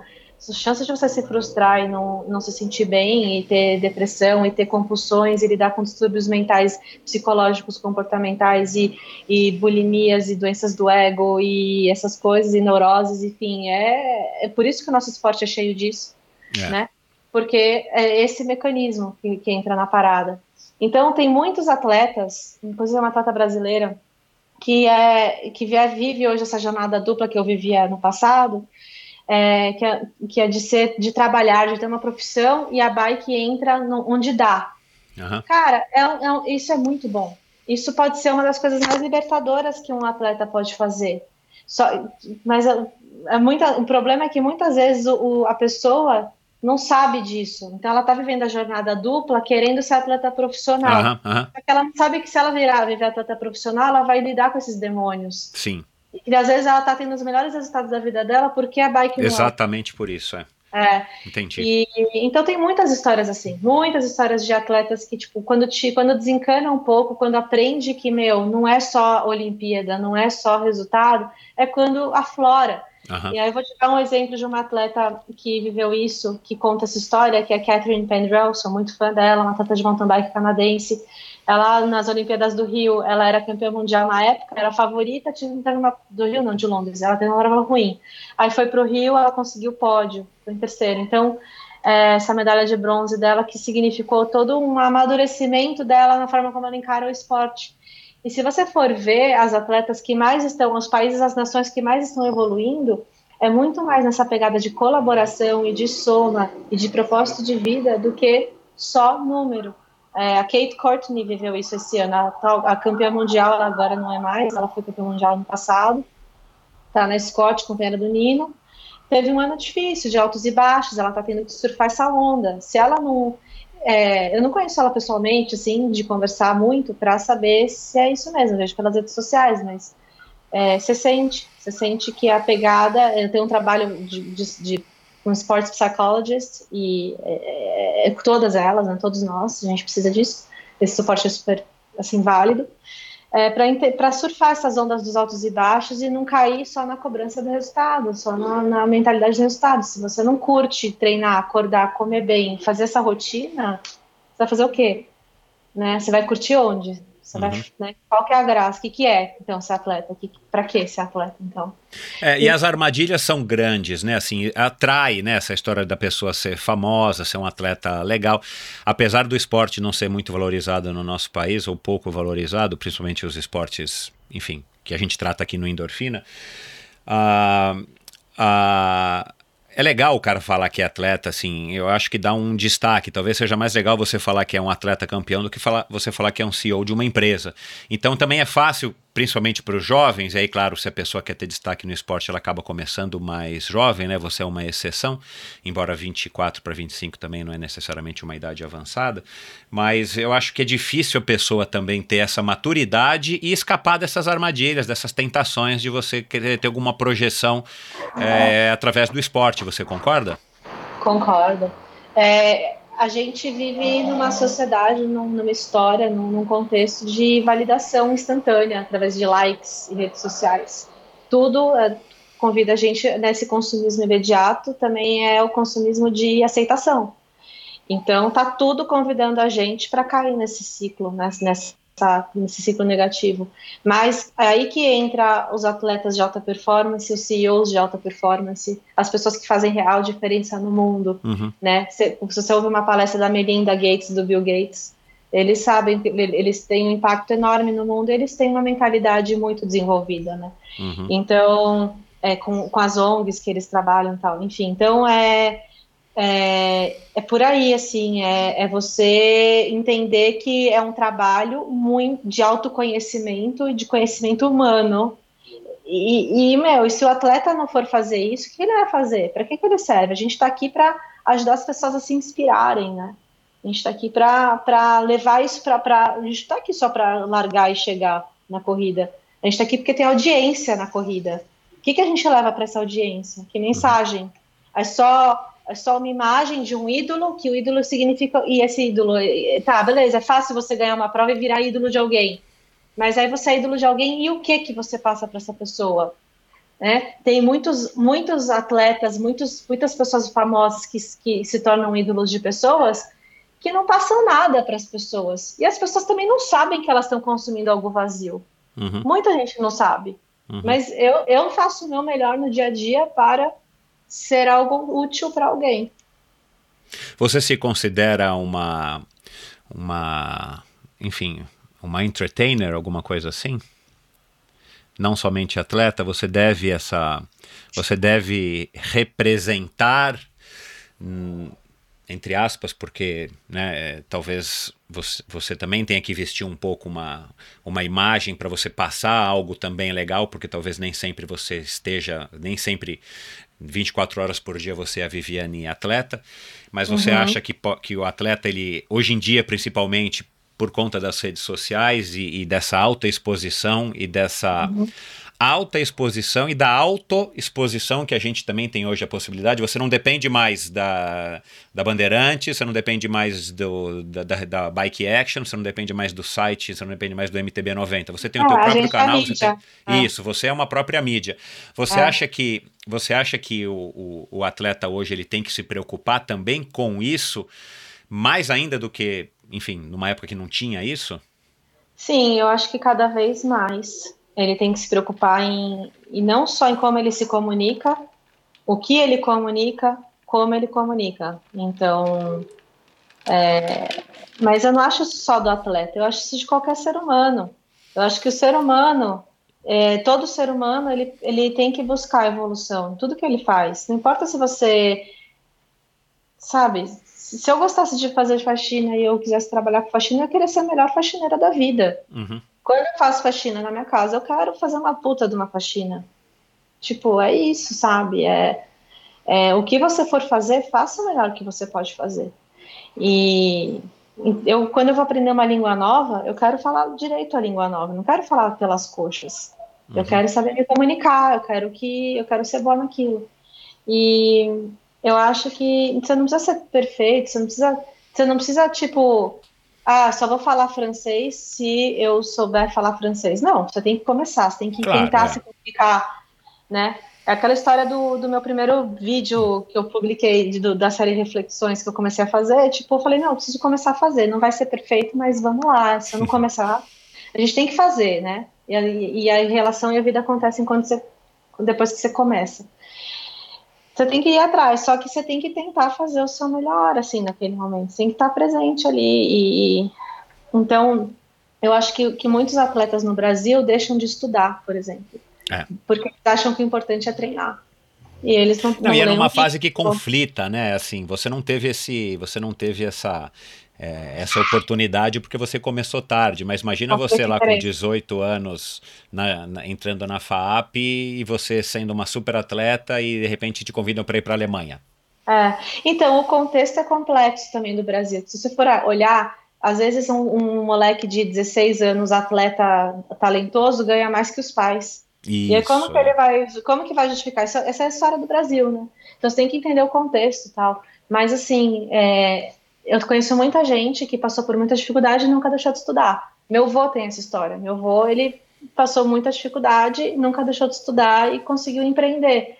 as chances de você se frustrar e não, não se sentir bem, e ter depressão, e ter compulsões, e lidar com distúrbios mentais, psicológicos, comportamentais, e, e bulimias, e doenças do ego, e essas coisas, e neuroses, enfim, é, é por isso que o nosso esporte é cheio disso, é. né? Porque é esse mecanismo que, que entra na parada. Então, tem muitos atletas, inclusive uma atleta brasileira, que, é, que vive hoje essa jornada dupla que eu vivia no passado, é, que, é, que é de ser, de trabalhar, de ter uma profissão e a bike entra no, onde dá. Uhum. Cara, é, é, isso é muito bom. Isso pode ser uma das coisas mais libertadoras que um atleta pode fazer. Só, mas é, é muita, o problema é que muitas vezes o, a pessoa não sabe disso. Então ela está vivendo a jornada dupla querendo ser atleta profissional. Uhum, uhum. ela não sabe que se ela virar viver atleta profissional, ela vai lidar com esses demônios. Sim. E às vezes ela está tendo os melhores resultados da vida dela porque a bike não Exatamente por isso, é. É. Entendi. E, então tem muitas histórias assim, muitas histórias de atletas que, tipo, quando te, quando desencana um pouco, quando aprende que, meu, não é só Olimpíada, não é só resultado, é quando aflora. Uhum. E aí eu vou te dar um exemplo de uma atleta que viveu isso, que conta essa história, que é a Catherine Pendrell, sou muito fã dela, uma atleta de mountain bike canadense. Ela, nas Olimpíadas do Rio, ela era campeã mundial na época, era favorita, tinha uma, do Rio não, de Londres, ela teve uma prova ruim. Aí foi para o Rio, ela conseguiu o pódio, foi em terceiro. Então, é, essa medalha de bronze dela, que significou todo um amadurecimento dela na forma como ela encara o esporte. E se você for ver as atletas que mais estão, os países, as nações que mais estão evoluindo, é muito mais nessa pegada de colaboração e de soma e de propósito de vida do que só número. É, a Kate Courtney viveu isso esse ano, a, a campeã mundial, ela agora não é mais, ela foi campeã mundial no passado, tá na Scott, companheira do Nino, teve um ano difícil, de altos e baixos, ela tá tendo que surfar essa onda. Se ela não é, eu não conheço ela pessoalmente, assim, de conversar muito para saber se é isso mesmo, vejo pelas redes sociais, mas é, você sente, você sente que a pegada, eu tenho um trabalho de, de, de com sports psychologist e é, é, é, todas elas, né, todos nós, a gente precisa disso, esse suporte é super, assim, válido, é, para surfar essas ondas dos altos e baixos e não cair só na cobrança do resultado, só na, na, mentalidade do resultado. Se você não curte treinar, acordar, comer bem, fazer essa rotina, você vai fazer o quê? Né? Você vai curtir onde? Você uhum. vai, né? Qual que é a graça? O que, que é, então, ser atleta? Que, pra que ser atleta, então? É, e, e, as armadilhas são grandes, né? Assim, atrai, né? Essa história da pessoa ser famosa, ser um atleta legal. Apesar do esporte não ser muito valorizado no nosso país, ou pouco valorizado, principalmente os esportes, enfim, que a gente trata aqui no Endorfina, a, a, é legal o cara falar que é atleta, assim, eu acho que dá um destaque. Talvez seja mais legal você falar que é um atleta campeão do que falar, você falar que é um CEO de uma empresa. Então também é fácil principalmente para os jovens, e aí, claro, se a pessoa quer ter destaque no esporte, ela acaba começando mais jovem, né? Você é uma exceção, embora 24 para 25 também não é necessariamente uma idade avançada, mas eu acho que é difícil a pessoa também ter essa maturidade e escapar dessas armadilhas, dessas tentações de você querer ter alguma projeção é, através do esporte. Você concorda? Concordo. É, a gente vive numa sociedade, numa história, num, contexto de validação instantânea através de likes e redes sociais. Tudo é, convida a gente nesse consumismo imediato, também é o consumismo de aceitação. Então, tá tudo convidando a gente para cair nesse ciclo, nessa, Tá nesse ciclo negativo. Mas é aí que entra os atletas de alta performance, os CEOs de alta performance, as pessoas que fazem real diferença no mundo, uhum. né? Se, se você ouve uma palestra da Melinda Gates, do Bill Gates, eles sabem, eles têm um impacto enorme no mundo, eles têm uma mentalidade muito desenvolvida, né? Uhum. Então, é, com, com as ONGs que eles trabalham e tal, enfim, então é é, é por aí, assim, é, é, você entender que é um trabalho muito de autoconhecimento e de conhecimento humano. E, e, meu, e se o atleta não for fazer isso, o que ele vai fazer? Para que, que ele serve? A gente está aqui para ajudar as pessoas a se inspirarem, né? A gente está aqui para levar isso para. A gente está aqui só para largar e chegar na corrida. A gente está aqui porque tem audiência na corrida. O que, que a gente leva para essa audiência? Que mensagem? é só é só uma imagem de um ídolo, que o ídolo significa. E esse ídolo. Tá, beleza, é fácil você ganhar uma prova e virar ídolo de alguém. Mas aí você é ídolo de alguém e o que que você passa para essa pessoa? Né? Tem muitos, muitos atletas, muitos, muitas pessoas famosas que, que se tornam ídolos de pessoas que não passam nada para as pessoas. E as pessoas também não sabem que elas estão consumindo algo vazio. Uhum. Muita gente não sabe. Uhum. Mas eu, eu faço o meu melhor no dia a dia para ser algo útil para alguém. Você se considera uma, uma, enfim, uma entertainer, alguma coisa assim? Não somente atleta, você deve essa, você deve representar hum, entre aspas, porque né, talvez você, você, também tenha que vestir um pouco uma, uma imagem para você passar algo também legal, porque talvez nem sempre você esteja, nem sempre 24 horas por dia você é a Viviane atleta, mas você uhum. acha que, que o atleta, ele hoje em dia, principalmente por conta das redes sociais e, e dessa alta exposição e dessa. Uhum alta exposição e da autoexposição que a gente também tem hoje a possibilidade. Você não depende mais da, da Bandeirante, você não depende mais do, da, da, da, Bike Action, você não depende mais do site, você não depende mais do MTB90. Você tem o teu ah, próprio canal. Você tem, é. Isso, você é uma própria mídia. Você é. acha que você acha que o, o, o atleta hoje ele tem que se preocupar também com isso, mais ainda do que, enfim, numa época que não tinha isso? Sim, eu acho que cada vez mais ele tem que se preocupar em e não só em como ele se comunica, o que ele comunica, como ele comunica. Então, é, mas eu não acho só do atleta, eu acho isso de qualquer ser humano. Eu acho que o ser humano, é, todo ser humano, ele, ele tem que buscar evolução, tudo que ele faz. Não importa se você, sabe, se eu gostasse de fazer faxina e eu quisesse trabalhar com faxina, eu queria ser a melhor faxineira da vida. Uhum. Quando eu faço faxina na minha casa, eu quero fazer uma puta de uma faxina. Tipo, é isso, sabe? É, é o que você for fazer, faça o melhor que você pode fazer. E eu, quando eu vou aprender uma língua nova, eu quero falar direito a língua nova, não quero falar pelas coxas. Uhum. Eu quero saber me comunicar, eu quero que eu quero ser boa naquilo. E eu acho que você não precisa ser perfeito, você não precisa, você não precisa tipo ah, só vou falar francês se eu souber falar francês. Não, você tem que começar, você tem que claro, tentar é. se comunicar, né? É aquela história do, do meu primeiro vídeo que eu publiquei de, da série Reflexões que eu comecei a fazer. Tipo, eu falei, não, eu preciso começar a fazer. Não vai ser perfeito, mas vamos lá. Se eu não começar, a gente tem que fazer, né? E a, e a relação e a vida acontecem quando você, depois que você começa. Você tem que ir atrás, só que você tem que tentar fazer o seu melhor, assim, naquele momento. Você tem que estar presente ali. E, então, eu acho que, que muitos atletas no Brasil deixam de estudar, por exemplo. É. Porque acham que o importante é treinar. E eles não, não, não e é numa fase que conflita, né? Assim, você não teve esse, você não teve essa é, essa oportunidade porque você começou tarde, mas imagina você lá com 18 anos na, na, entrando na FAAP e você sendo uma super atleta e de repente te convidam para ir para a Alemanha. É, então, o contexto é complexo também do Brasil. Se você for olhar, às vezes um, um moleque de 16 anos, atleta talentoso, ganha mais que os pais. Isso. E aí, como que ele vai, como que vai justificar? Essa, essa é a história do Brasil, né? Então você tem que entender o contexto e tal. Mas assim, é, eu conheço muita gente que passou por muita dificuldade e nunca deixou de estudar. Meu avô tem essa história. Meu avô, ele passou muita dificuldade, nunca deixou de estudar e conseguiu empreender.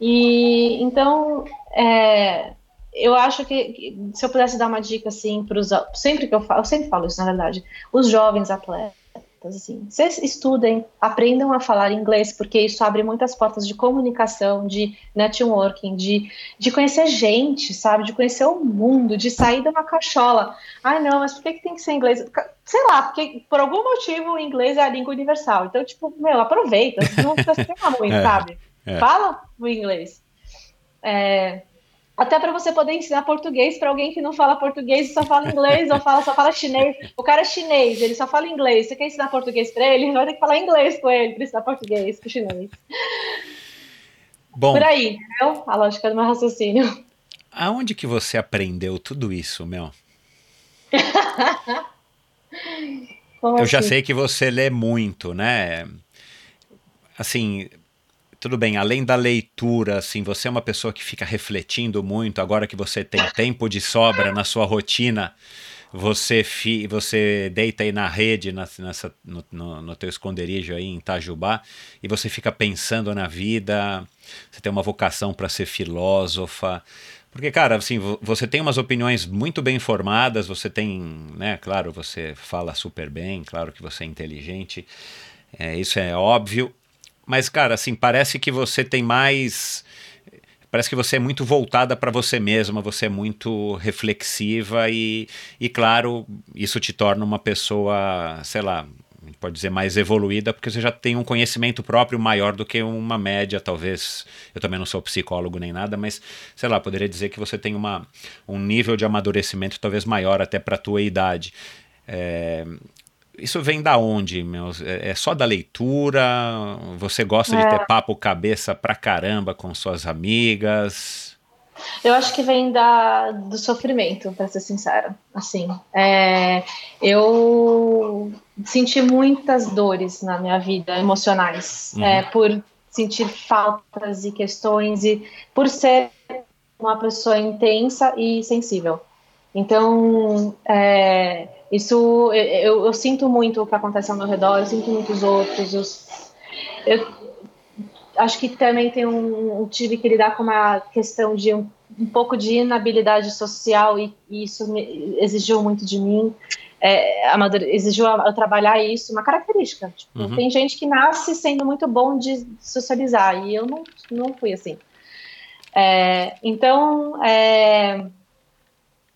E então, é, eu acho que, se eu pudesse dar uma dica assim para os sempre que eu falo, eu sempre falo isso na verdade, os jovens atletas assim. Vocês estudem, aprendam a falar inglês, porque isso abre muitas portas de comunicação, de networking, de, de conhecer gente, sabe? De conhecer o mundo, de sair de uma cachola. Ai, não, mas por que, que tem que ser inglês? Sei lá, porque por algum motivo o inglês é a língua universal. Então, tipo, meu, aproveita, não precisa ser ruim, é, sabe? É. Fala o inglês. É, até para você poder ensinar português para alguém que não fala português e só fala inglês ou fala, só fala chinês. O cara é chinês, ele só fala inglês. Você quer ensinar português para ele? Vai ter que falar inglês com ele para ensinar português para chinês. Bom, Por aí, entendeu? A lógica do meu raciocínio. Aonde que você aprendeu tudo isso, meu? Eu assim? já sei que você lê muito, né? Assim, tudo bem, além da leitura, assim, você é uma pessoa que fica refletindo muito, agora que você tem tempo de sobra na sua rotina, você, fi, você deita aí na rede, na, nessa, no, no, no teu esconderijo aí em Itajubá, e você fica pensando na vida, você tem uma vocação para ser filósofa, porque, cara, assim, você tem umas opiniões muito bem formadas, você tem, né, claro, você fala super bem, claro que você é inteligente, é, isso é óbvio, mas, cara, assim, parece que você tem mais. Parece que você é muito voltada para você mesma, você é muito reflexiva e, e, claro, isso te torna uma pessoa, sei lá, pode dizer mais evoluída, porque você já tem um conhecimento próprio maior do que uma média, talvez. Eu também não sou psicólogo nem nada, mas sei lá, poderia dizer que você tem uma, um nível de amadurecimento talvez maior até para a tua idade. É, isso vem da onde, meus? É, é só da leitura? Você gosta é. de ter papo cabeça pra caramba com suas amigas? Eu acho que vem da, do sofrimento, para ser sincera. Assim, é, eu senti muitas dores na minha vida emocionais, uhum. é, por sentir faltas e questões e por ser uma pessoa intensa e sensível. Então, é, isso, eu, eu, sinto muito o que acontece ao meu redor, eu sinto muito os outros. Eu, eu acho que também tem um, tive que lidar com uma questão de um, um pouco de inabilidade social e, e isso me, exigiu muito de mim. É, exigiu eu trabalhar isso, uma característica. Tipo, uhum. Tem gente que nasce sendo muito bom de socializar e eu não, não fui assim. É, então, é,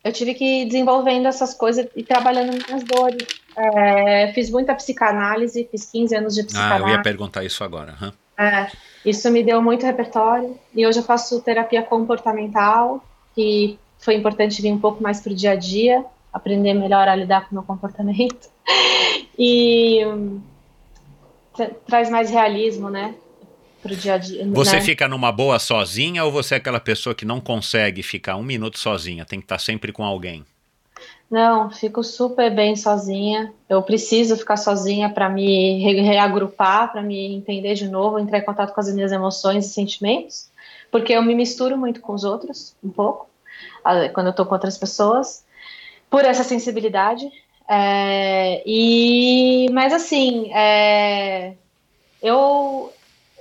eu tive que ir desenvolvendo essas coisas e trabalhando minhas dores. É, fiz muita psicanálise, fiz 15 anos de psicanálise. Ah, eu ia perguntar isso agora. Uhum. É, isso me deu muito repertório. E hoje eu faço terapia comportamental, que foi importante vir um pouco mais para o dia a dia, aprender melhor a lidar com o meu comportamento. E hum, traz mais realismo, né? Pro dia a dia. Você né? fica numa boa sozinha ou você é aquela pessoa que não consegue ficar um minuto sozinha? Tem que estar sempre com alguém? Não, fico super bem sozinha. Eu preciso ficar sozinha para me reagrupar, para me entender de novo, entrar em contato com as minhas emoções e sentimentos, porque eu me misturo muito com os outros, um pouco, quando eu estou com outras pessoas, por essa sensibilidade. É, e, mas assim, é, eu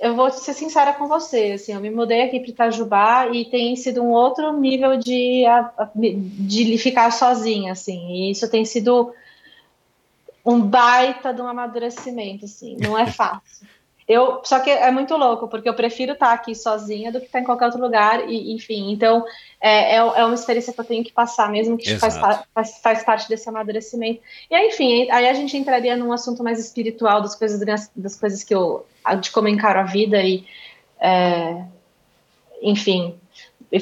eu vou ser sincera com você, assim, eu me mudei aqui para Itajubá e tem sido um outro nível de, de ficar sozinha, assim, e isso tem sido um baita de um amadurecimento, assim, não é fácil. Eu, só que é muito louco, porque eu prefiro estar aqui sozinha do que estar em qualquer outro lugar, e, enfim, então é, é, é uma experiência que eu tenho que passar, mesmo que faz, faz, faz, parte desse amadurecimento. E aí, enfim, aí a gente entraria num assunto mais espiritual das coisas, das coisas que eu, de como eu encaro a vida, e é, enfim,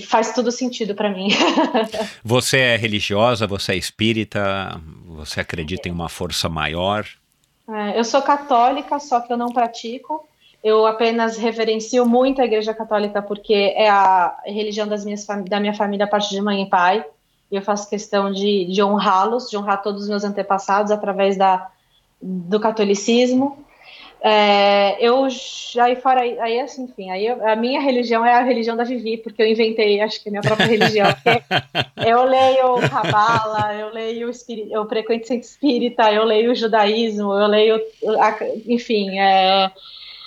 faz tudo sentido para mim. você é religiosa, você é espírita, você acredita em uma força maior? É, eu sou católica, só que eu não pratico. Eu apenas reverencio muito a Igreja Católica porque é a religião das minhas, da minha família, a parte de mãe e pai. E eu faço questão de, de honrá-los, de honrar todos os meus antepassados através da, do catolicismo. É, eu já aí fora aí assim, enfim, aí eu, a minha religião é a religião da Vivi, porque eu inventei, acho que a minha própria religião. eu leio Cabala, eu leio espírita, eu frequento centro espírita, eu leio o judaísmo, eu leio, enfim, é,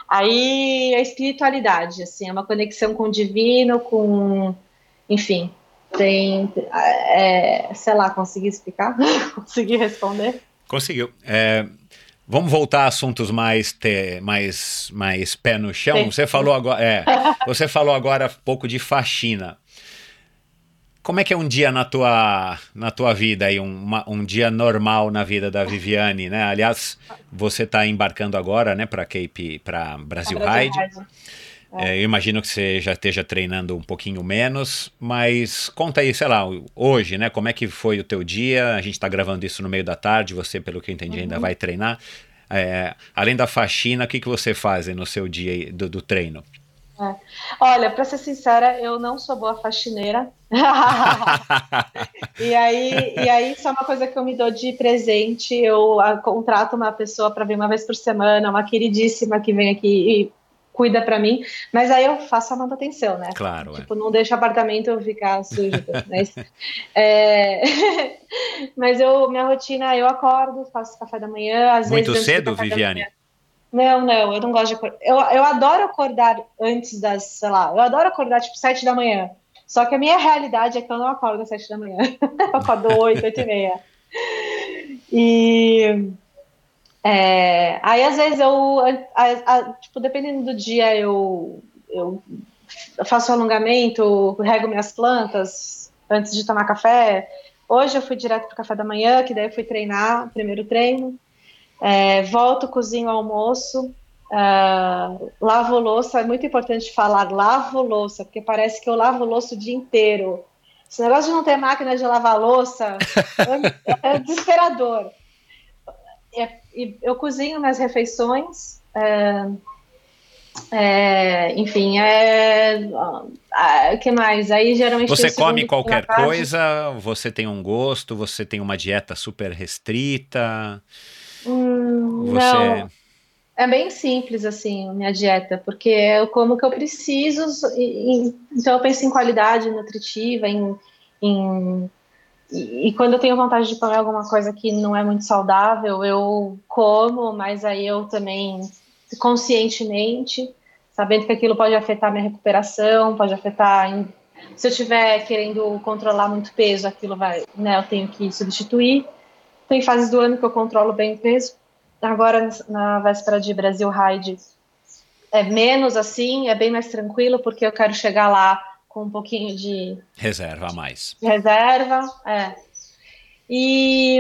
aí a espiritualidade, assim, é uma conexão com o divino, com, enfim, tem, é, sei lá, consegui explicar, consegui responder. Conseguiu. É, Vamos voltar a assuntos mais, te, mais, mais pé no chão. Você falou agora, é, você falou agora um pouco de faxina. Como é que é um dia na tua, na tua vida aí, um, uma, um dia normal na vida da Viviane, né? Aliás, você está embarcando agora, né, para Cape, para Brasil Ride. É, eu imagino que você já esteja treinando um pouquinho menos, mas conta aí, sei lá, hoje, né? Como é que foi o teu dia? A gente está gravando isso no meio da tarde, você, pelo que eu entendi, uhum. ainda vai treinar. É, além da faxina, o que, que você faz no seu dia do, do treino? É. Olha, para ser sincera, eu não sou boa faxineira. e, aí, e aí, isso é uma coisa que eu me dou de presente. Eu a, contrato uma pessoa para vir uma vez por semana, uma queridíssima que vem aqui e cuida para mim, mas aí eu faço a manutenção, né? Claro. Tipo, é. não deixo o apartamento ficar sujo. mas, é... mas eu, minha rotina, eu acordo, faço café da manhã, às Muito vezes. cedo, Viviane? Não, não, eu não gosto de acordar. Eu, eu adoro acordar antes das, sei lá, eu adoro acordar tipo sete da manhã. Só que a minha realidade é que eu não acordo às sete da manhã. eu acordo oito, oito e meia. E é, aí às vezes eu, a, a, tipo, dependendo do dia, eu, eu faço alongamento, rego minhas plantas antes de tomar café. Hoje eu fui direto para o café da manhã, que daí eu fui treinar, primeiro treino. É, volto, cozinho almoço, uh, lavo louça. É muito importante falar lavo louça, porque parece que eu lavo louça o dia inteiro. Esse negócio de não ter máquina de lavar louça é, é desesperador. É, eu cozinho minhas refeições. É, é, enfim, é, é, que mais? Aí geralmente você come qualquer coisa? Você tem um gosto? Você tem uma dieta super restrita? Hum, você... Não. É bem simples, assim, minha dieta, porque eu como o que eu preciso, e, então eu penso em qualidade nutritiva, em, em e, quando eu tenho vontade de comer alguma coisa que não é muito saudável, eu como, mas aí eu também, conscientemente, sabendo que aquilo pode afetar minha recuperação, pode afetar. Em, se eu estiver querendo controlar muito peso, aquilo vai, né, eu tenho que substituir. Tem fases do ano que eu controlo bem o peso, agora na véspera de Brasil Ride é menos assim, é bem mais tranquilo, porque eu quero chegar lá com um pouquinho de reserva a mais. Reserva, é. E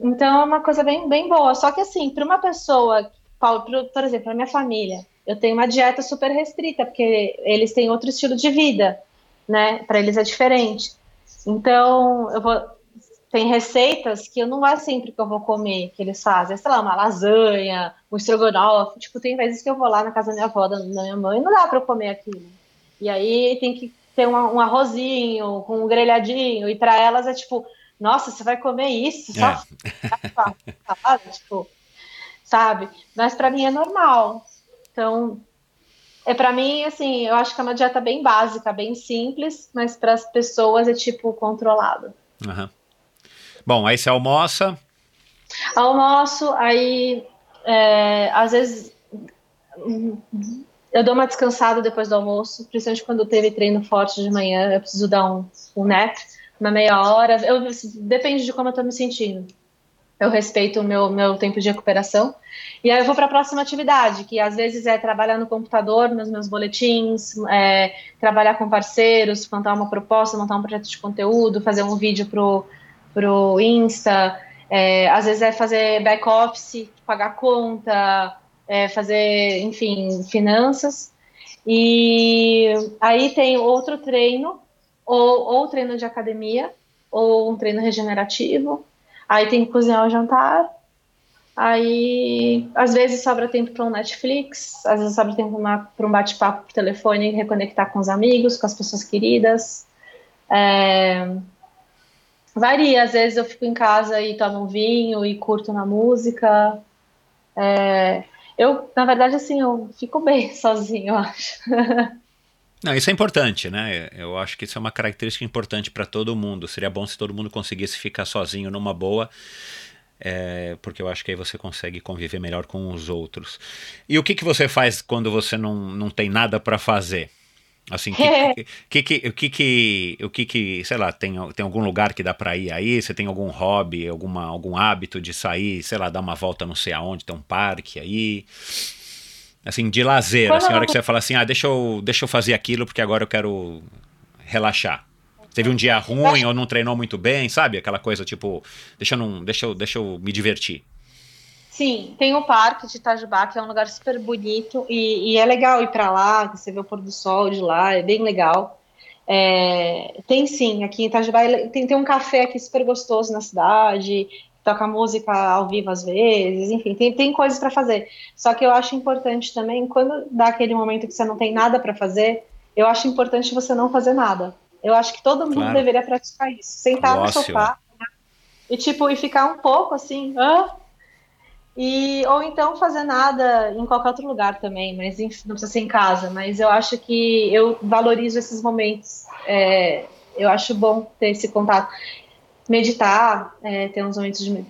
então é uma coisa bem, bem boa. Só que assim, para uma pessoa, por, por exemplo, a minha família, eu tenho uma dieta super restrita, porque eles têm outro estilo de vida, né? Para eles é diferente. Então, eu vou tem receitas que eu não é sempre que eu vou comer que eles fazem, sei lá, uma lasanha, um estrogonofe, tipo, tem vezes que eu vou lá na casa da minha avó, da minha mãe, não dá para eu comer aquilo. E aí tem que ter um, um arrozinho com um grelhadinho, e para elas é tipo, nossa, você vai comer isso? Só é. tipo, sabe? Mas para mim é normal. Então, é para mim assim, eu acho que é uma dieta bem básica, bem simples, mas para as pessoas é tipo controlado. Uhum. Bom, aí você almoça? Almoço, aí é, às vezes eu dou uma descansada depois do almoço, principalmente quando teve treino forte de manhã, eu preciso dar um, um nap, uma meia hora, eu, depende de como eu tô me sentindo. Eu respeito o meu, meu tempo de recuperação. E aí eu vou para a próxima atividade, que às vezes é trabalhar no computador, nos meus boletins, é, trabalhar com parceiros, montar uma proposta, montar um projeto de conteúdo, fazer um vídeo pro pro Insta, é, às vezes é fazer back office, pagar conta, é, fazer, enfim, finanças. E aí tem outro treino, ou, ou treino de academia, ou um treino regenerativo. Aí tem que cozinhar o jantar. Aí, às vezes, sobra tempo para um Netflix, às vezes sobra tempo para um bate-papo por telefone, reconectar com os amigos, com as pessoas queridas. É, Varia, às vezes eu fico em casa e tomo um vinho e curto na música. É, eu, na verdade, assim, eu fico bem sozinho, eu acho. Não, isso é importante, né? Eu acho que isso é uma característica importante para todo mundo. Seria bom se todo mundo conseguisse ficar sozinho numa boa, é, porque eu acho que aí você consegue conviver melhor com os outros. E o que, que você faz quando você não, não tem nada para fazer? Assim, que, que, que, o que que, o que que, sei lá, tem, tem algum lugar que dá para ir aí? Você tem algum hobby, alguma, algum hábito de sair, sei lá, dar uma volta não sei aonde, tem um parque aí? Assim, de lazer, assim, a hora que você fala assim, ah, deixa eu, deixa eu fazer aquilo porque agora eu quero relaxar. Teve um dia ruim ou não treinou muito bem, sabe? Aquela coisa tipo, deixa eu, não, deixa eu, deixa eu me divertir. Sim, tem o parque de Itajubá, que é um lugar super bonito e, e é legal ir para lá, você vê o pôr do sol de lá, é bem legal. É, tem sim, aqui em Itajubá tem, tem um café aqui super gostoso na cidade, toca música ao vivo às vezes, enfim, tem, tem coisas para fazer. Só que eu acho importante também, quando dá aquele momento que você não tem nada para fazer, eu acho importante você não fazer nada. Eu acho que todo mundo claro. deveria praticar isso. Sentar no sofá né? e tipo, e ficar um pouco assim, ah, E, ou então fazer nada em qualquer outro lugar também, mas enfim, não precisa ser em casa. Mas eu acho que eu valorizo esses momentos. É, eu acho bom ter esse contato. Meditar, é, ter uns momentos de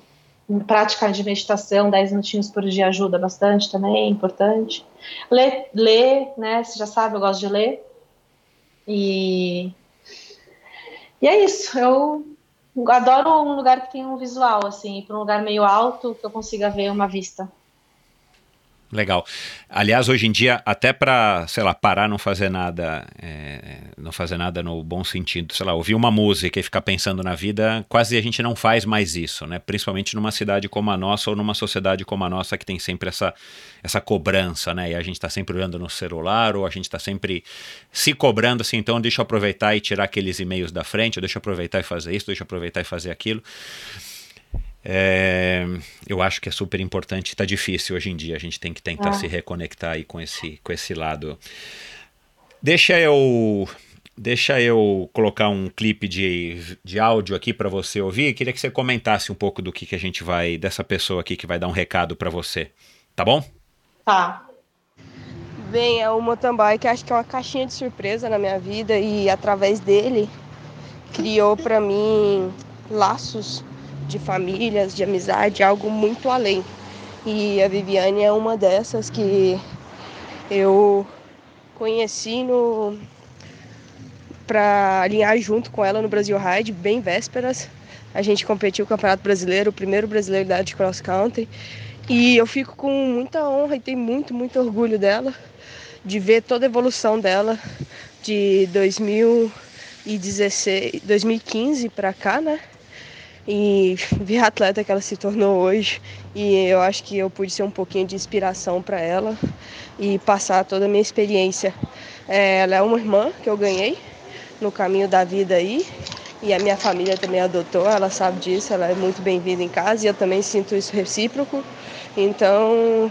prática de meditação, 10 minutinhos por dia ajuda bastante também, é importante. Ler, ler, né? Você já sabe, eu gosto de ler. E, e é isso. Eu adoro um lugar que tem um visual, assim, para um lugar meio alto que eu consiga ver uma vista. Legal. Aliás, hoje em dia, até para, sei lá, parar, não fazer nada, é, não fazer nada no bom sentido, sei lá, ouvir uma música e ficar pensando na vida, quase a gente não faz mais isso, né? Principalmente numa cidade como a nossa ou numa sociedade como a nossa que tem sempre essa, essa cobrança, né? E a gente está sempre olhando no celular ou a gente está sempre se cobrando assim, então deixa eu aproveitar e tirar aqueles e-mails da frente, deixa eu aproveitar e fazer isso, deixa eu aproveitar e fazer aquilo. É, eu acho que é super importante, está difícil hoje em dia, a gente tem que tentar é. se reconectar aí com esse, com esse lado. Deixa eu deixa eu colocar um clipe de, de áudio aqui para você ouvir. Queria que você comentasse um pouco do que, que a gente vai, dessa pessoa aqui que vai dar um recado para você. Tá bom? Tá. Bem, é o mountain bike, acho que é uma caixinha de surpresa na minha vida e através dele criou para mim laços de famílias, de amizade, algo muito além. E a Viviane é uma dessas que eu conheci no para alinhar junto com ela no Brasil Ride, bem vésperas. A gente competiu o Campeonato Brasileiro, o primeiro brasileiro da de cross country. E eu fico com muita honra e tenho muito, muito orgulho dela, de ver toda a evolução dela de 2016, 2015 para cá, né? E ver a atleta que ela se tornou hoje. E eu acho que eu pude ser um pouquinho de inspiração para ela e passar toda a minha experiência. É, ela é uma irmã que eu ganhei no caminho da vida aí. E a minha família também adotou, ela sabe disso, ela é muito bem-vinda em casa e eu também sinto isso recíproco. Então,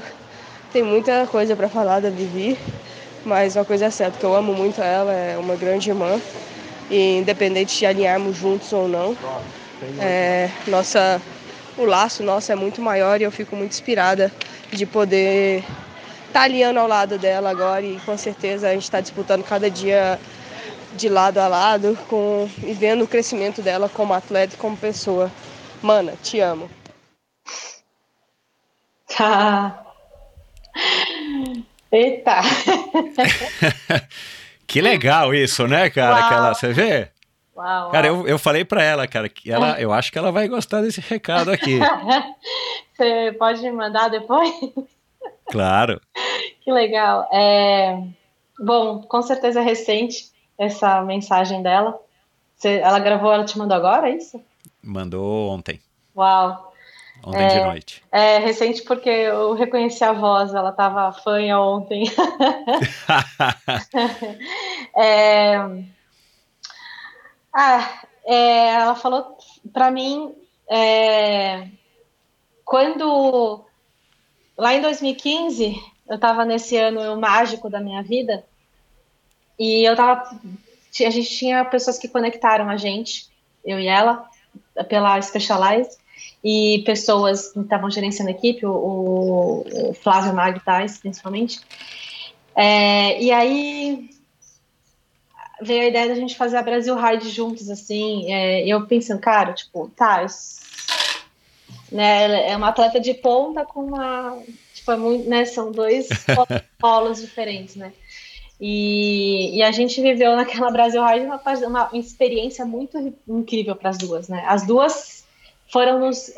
tem muita coisa para falar da Vivi, mas uma coisa é certa, que eu amo muito ela, é uma grande irmã. E independente de alinharmos juntos ou não, é, nossa, o laço nosso é muito maior e eu fico muito inspirada de poder estar tá alinhando ao lado dela agora e com certeza a gente está disputando cada dia de lado a lado com, e vendo o crescimento dela como atleta e como pessoa. Mana, te amo. Tá. Eita. que legal isso, né, cara? Aquela, você vê? Uau, cara, eu, eu falei para ela, cara, que ela, eu acho que ela vai gostar desse recado aqui. Você pode me mandar depois? Claro. Que legal. É... Bom, com certeza é recente essa mensagem dela. Você, ela gravou, ela te mandou agora, é isso? Mandou ontem. Uau. Ontem é, de noite. É recente porque eu reconheci a voz, ela estava fanha ontem. é, ah, é, ela falou para mim é, quando lá em 2015 eu estava nesse ano mágico da minha vida e eu tava a gente tinha pessoas que conectaram a gente, eu e ela, pela Specialize e pessoas que estavam gerenciando a equipe, o, o Flávio Magtais, principalmente. É, e aí veio a ideia da gente fazer a Brasil Ride juntos, assim, é, eu pensando, cara, tipo, tá, eu, né, é uma atleta de ponta com uma, tipo, é muito, né, são dois polos diferentes, né, e, e, a gente viveu naquela Brasil Ride uma, uma experiência muito incrível para as duas, né, as duas foram nos,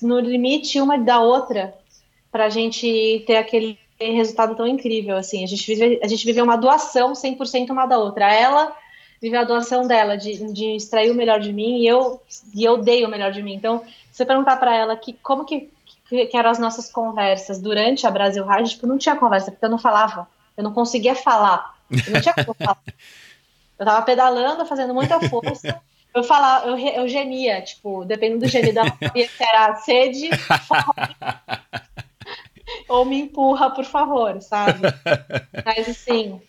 no limite uma da outra para a gente ter aquele resultado tão incrível, assim, a gente, vive, a gente viveu uma doação 100% uma da outra, ela viveu a doação dela, de, de extrair o melhor de mim, e eu, e eu dei o melhor de mim, então, se você perguntar para ela que, como que, que, que, eram as nossas conversas durante a Brasil Ride, tipo, não tinha conversa, porque eu não falava, eu não conseguia falar, eu não tinha como falar. Eu tava pedalando, fazendo muita força, eu falava, eu, eu gemia, tipo, dependendo do gemido, se era sede, ou me empurra, por favor, sabe? Mas assim,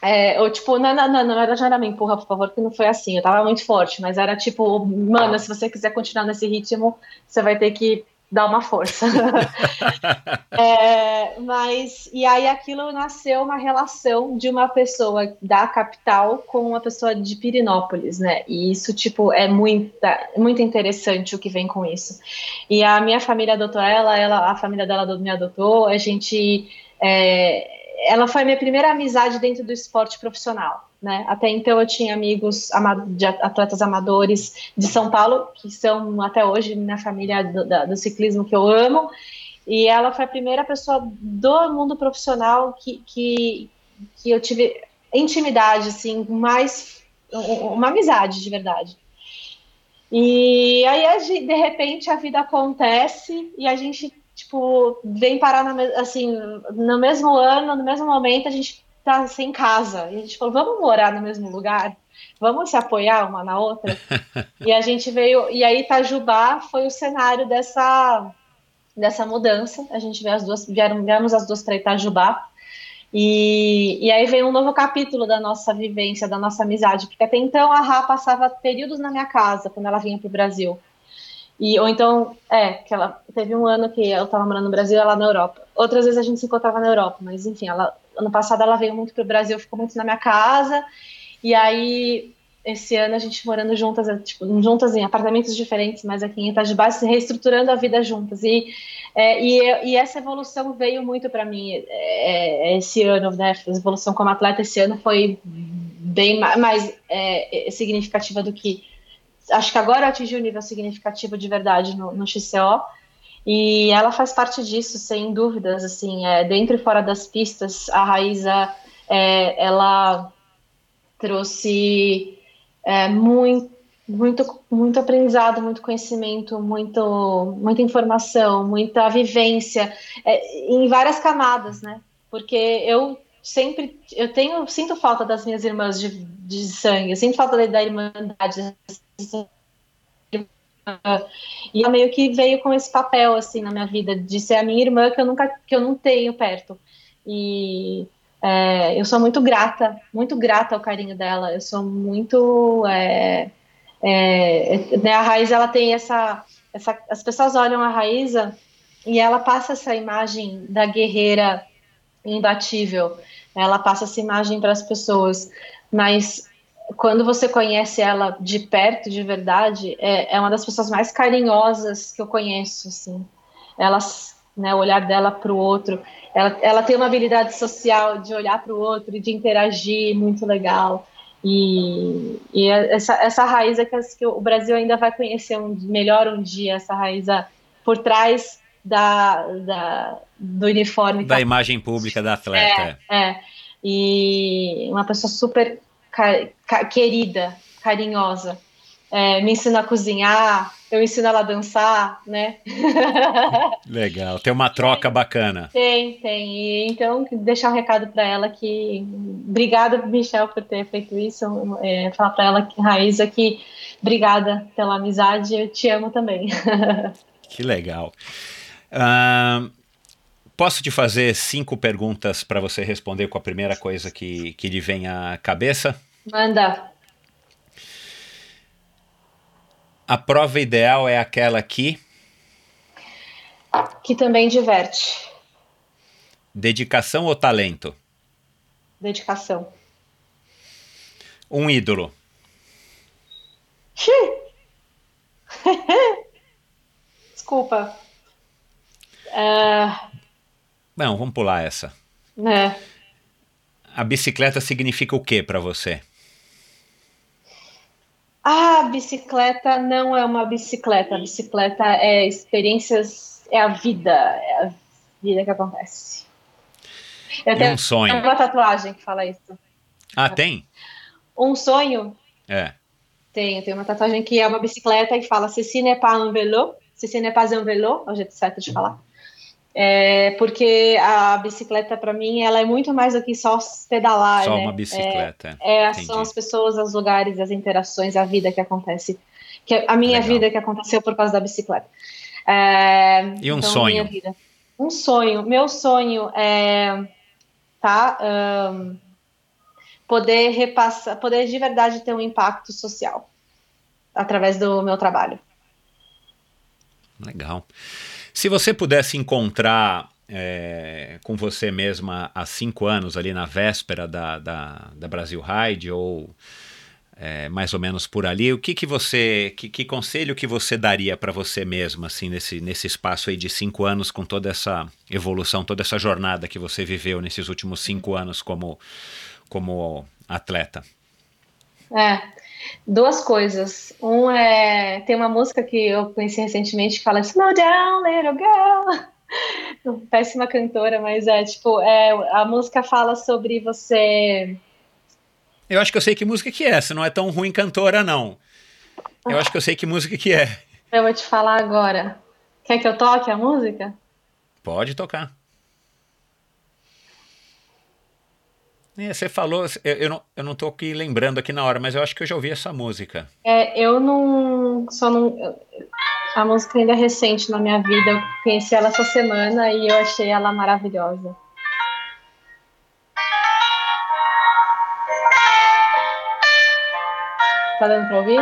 é, ou tipo, não, não, não, na verdade não era me empurra, por favor, que não foi assim, eu tava muito forte, mas era tipo, mano, se você quiser continuar nesse ritmo, você vai ter que dá uma força. é, mas, e aí aquilo nasceu uma relação de uma pessoa da capital com uma pessoa de Pirinópolis, né? E isso, tipo, é muita, muito interessante o que vem com isso. E a minha família adotou ela, ela a família dela me adotou, a gente. É, ela foi a minha primeira amizade dentro do esporte profissional. Né? Até então eu tinha amigos de atletas amadores de São Paulo, que são até hoje minha família do, do, ciclismo que eu amo, e ela foi a primeira pessoa do mundo profissional que, que, que eu tive intimidade, assim, mais uma amizade de verdade. E aí, de repente, a vida acontece e a gente, tipo, vem parar, na, assim, no mesmo ano, no mesmo momento, a gente tá sem casa. E a gente falou, vamos morar no mesmo lugar? Vamos se apoiar uma na outra? e a gente veio, e aí Itajubá foi o cenário dessa dessa mudança. A gente veio as duas, vieram, viemos as duas para Itajubá. E, e aí veio um novo capítulo da nossa vivência, da nossa amizade, porque até então a Rá passava períodos na minha casa quando ela vinha para o Brasil. E, ou então, é, que ela teve um ano que eu estava morando no Brasil, ela na Europa. Outras vezes a gente se encontrava na Europa, mas enfim, ela ano passado ela veio muito para o Brasil, ficou muito na minha casa. E aí, esse ano a gente morando juntas, é, tipo, juntas em apartamentos diferentes, mas aqui em Itajubá, se reestruturando a vida juntas. E, é, e, e, essa evolução veio muito para mim é, é, esse ano, né? A evolução como atleta esse ano foi bem mais é, significativa do que. Acho que agora eu atingi um nível significativo de verdade no, no XCO. E ela faz parte disso, sem dúvidas, assim, é, dentro e fora das pistas, a Raíza, é, ela trouxe é, muito, muito, muito aprendizado, muito conhecimento, muito, muita informação, muita vivência, é, em várias camadas, né? Porque eu sempre, eu tenho, sinto falta das minhas irmãs de, de sangue, eu sinto falta da, da irmandade, e ela meio que veio com esse papel assim na minha vida de ser a minha irmã que eu nunca que eu não tenho perto. E é, eu sou muito grata, muito grata ao carinho dela. Eu sou muito é, é, né, a Raiz ela tem essa, essa as pessoas olham a Raíza e ela passa essa imagem da guerreira imbatível. Ela passa essa imagem para as pessoas, mas quando você conhece ela de perto, de verdade, é, é uma das pessoas mais carinhosas que eu conheço, assim. Ela, né, o olhar dela para o outro, ela, ela tem uma habilidade social de olhar para o outro e de interagir muito legal. E, e essa, essa raiz é que, que, o Brasil ainda vai conhecer um, melhor um dia, essa raiz por trás da, da do uniforme. Da imagem pública da atleta. É, é. E uma pessoa super querida, carinhosa. É, me ensina a cozinhar, eu ensino ela a dançar, né? Legal, tem uma troca bacana. Tem, tem. E, então, deixar um recado para ela que. Obrigada, Michel, por ter feito isso. É, falar para ela, que Raíza, que obrigada pela amizade, eu te amo também. que legal. Uh, Posso te fazer cinco perguntas para você responder com a primeira coisa que, que lhe vem à cabeça? Manda. A prova ideal é aquela que. Que também diverte. Dedicação ou talento? Dedicação. Um ídolo. Desculpa. Uh, não, vamos pular essa. É. A bicicleta significa o que para você? A bicicleta não é uma bicicleta. A bicicleta é experiências, é a vida, é a vida que acontece. Eu tenho um sonho. uma tatuagem que fala isso. Ah, tem? Um sonho? É. Tenho, tem uma tatuagem que é uma bicicleta e fala Ceci n'est pas un vélo, Ceci n'est pas un vélo, é o jeito certo de falar. É, porque a bicicleta, para mim, ela é muito mais do que só pedalar. Só né? uma bicicleta. É, é são as pessoas, os lugares, as interações, a vida que acontece. Que a minha Legal. vida que aconteceu por causa da bicicleta. É, e um então, sonho? Um sonho. Meu sonho é tá, um, poder repassar, poder de verdade ter um impacto social através do meu trabalho. Legal. Se você pudesse encontrar é, com você mesma há cinco anos, ali na véspera da, da, da Brasil Ride, ou é, mais ou menos por ali, o que, que você, que, que conselho que você daria para você mesma, assim, nesse, nesse espaço aí de cinco anos, com toda essa evolução, toda essa jornada que você viveu nesses últimos cinco anos como, como atleta? É, duas coisas. Um é. Tem uma música que eu conheci recentemente que fala Slow down, little girl. Péssima cantora, mas é tipo, é, a música fala sobre você. Eu acho que eu sei que música que é, se não é tão ruim cantora, não. Eu acho que eu sei que música que é. Eu vou te falar agora. Quer que eu toque a música? Pode tocar. Você falou, eu, eu, não, eu não tô aqui lembrando aqui na hora, mas eu acho que eu já ouvi essa música. É, eu não. Só não. A música ainda é recente na minha vida. Eu conheci ela essa semana e eu achei ela maravilhosa. Tá dando pra ouvir?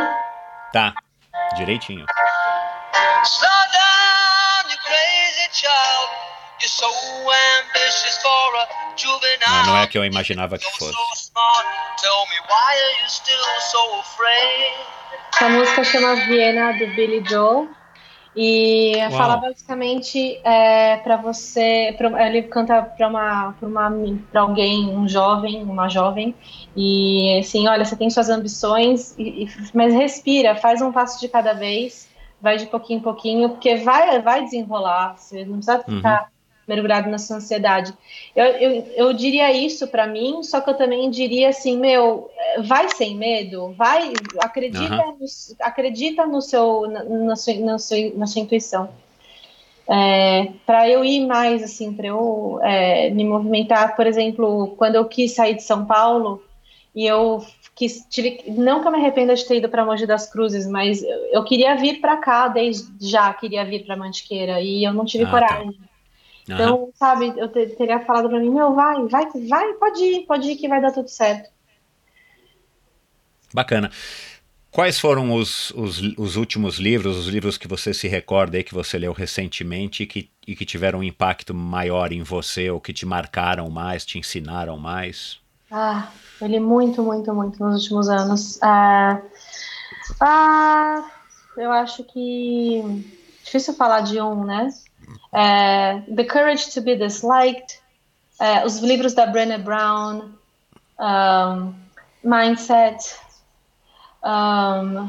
Tá, direitinho. Slow down, you crazy child. You're so ambitious for a juvenile. Não, não é que eu imaginava que fosse. so smart. Tell me why are you still so afraid? Essa música chama Viena do Billy Joel e Uau. fala basicamente é, para você, pra, ele canta para uma, para uma, para alguém, um jovem, uma jovem e assim, olha, você tem suas ambições, e, e- mas respira, faz um passo de cada vez, vai de pouquinho em pouquinho, porque vai, vai desenrolar, você não precisa Uhum. Mergulhado na sua ansiedade. Eu, eu, eu diria isso para mim, só que eu também diria assim, meu, vai sem medo, vai, acredita, Aham. no, acredita no seu, na, na sua, na, sua, na sua intuição. É, para eu ir mais, assim, para eu é, me movimentar, por exemplo, quando eu quis sair de São Paulo e eu quis, tive, não que eu me arrependa de ter ido para Mogi das Cruzes, mas eu, eu queria vir para cá desde já, queria vir para Mantiqueira e eu não tive Ah, tá. coragem. Aham. Então, sabe, eu te- teria falado pra mim, meu, vai, vai, vai, pode ir, pode ir que vai dar tudo certo. Bacana. Quais foram os, os, os últimos livros, os livros que você se recorda aí que você leu recentemente e que, e que tiveram um impacto maior em você ou que te marcaram mais, te ensinaram mais? Ah, eu li muito, muito, muito nos últimos anos. Ah, ah, eu acho que difícil falar de um, né? É, The Courage to Be Disliked, é, os livros da Brené Brown, um, Mindset. um,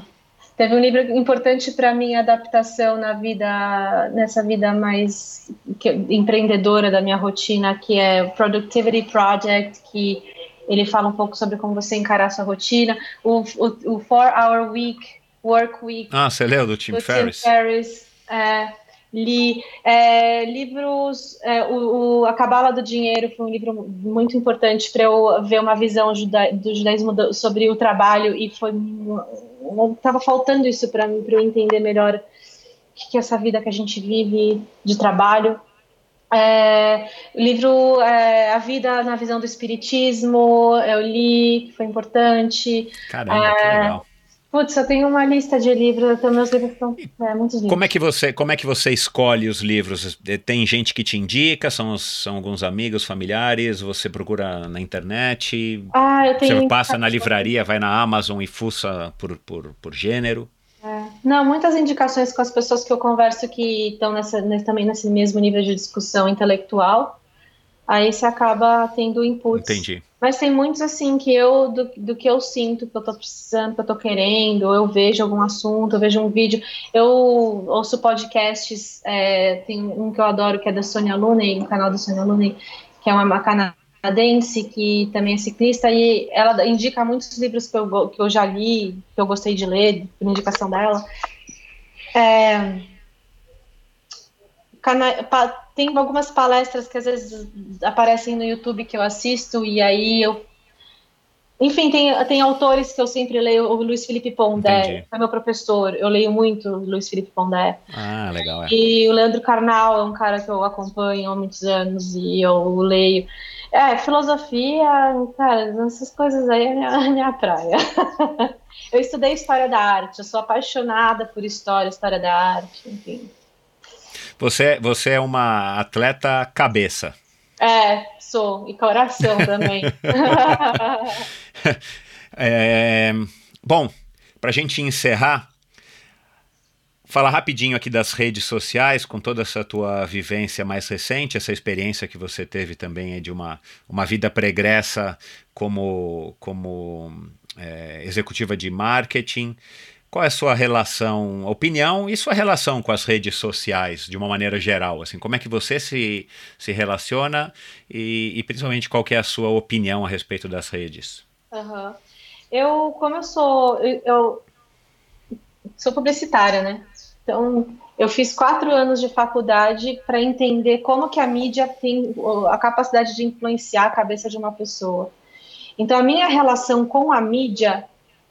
teve um livro importante para minha adaptação na vida, nessa vida mais que- empreendedora da minha rotina, que é o Productivity Project, que ele fala um pouco sobre como você encarar a sua rotina. O, o, o Four Hour Week, Work Week, Ah, você leu do Tim do Ferriss? Tim Ferriss. é, li é, livros. é, o, o A Cabala do Dinheiro foi um livro muito importante para eu ver uma visão juda, do judaísmo do- sobre o trabalho e foi. Estava faltando isso para mim, para eu entender melhor o que, que é essa vida que a gente vive de trabalho. É, o livro é, A Vida na Visão do Espiritismo, eu li, que foi importante. Caramba, que legal. Putz, eu tenho uma lista de livros, então meus livros são é, muitos livros. Como é que você, como é que você escolhe os livros? Eh, Tem gente que te indica? São, são alguns amigos, familiares? Você procura na internet? Ah, eu tenho. Você passa na livraria, vai na Amazon e fuça por, por, por gênero? É. Não, muitas indicações com as pessoas que eu converso que estão nessa, nesse- também nesse mesmo nível de discussão intelectual. Aí você acaba tendo inputs. Entendi. Mas tem muitos assim que eu, do, do que eu sinto, que eu tô precisando, que eu tô querendo, eu vejo algum assunto, eu vejo um vídeo. Eu ouço podcasts, é, tem um que eu adoro, que é da Sonia Looney, o canal da Sonia Looney, que é uma canadense que também é ciclista, e ela indica muitos livros que eu, que eu já li, que eu gostei de ler, por indicação dela. É, cana- pa- tem algumas palestras que às vezes aparecem no YouTube que eu assisto e aí eu enfim, tem, tem autores que eu sempre leio, o Luiz Felipe Pondé, Entendi. é meu professor, eu leio muito o Luiz Felipe Pondé. Ah, legal. É. E o Leandro Carnal é um cara que eu acompanho há muitos anos e eu leio. É, filosofia, cara, essas coisas aí é minha, é minha praia. eu estudei história da arte, eu sou apaixonada por história, história da arte, enfim. Você, você é uma atleta cabeça. É, sou. E coração também. é, bom, para a gente encerrar, falar rapidinho aqui das redes sociais, com toda essa tua vivência mais recente, essa experiência que você teve também de uma, uma vida pregressa como, como é, executiva de marketing. Qual é a sua relação, opinião e sua relação com as redes sociais, de uma maneira geral? Assim, como é que você se, se relaciona e, e principalmente qual é a sua opinião a respeito das redes? Uhum. Eu, como eu sou, eu, eu sou publicitária, né? Então, eu fiz quatro anos de faculdade para entender como que a mídia tem a capacidade de influenciar a cabeça de uma pessoa. Então, a minha relação com a mídia,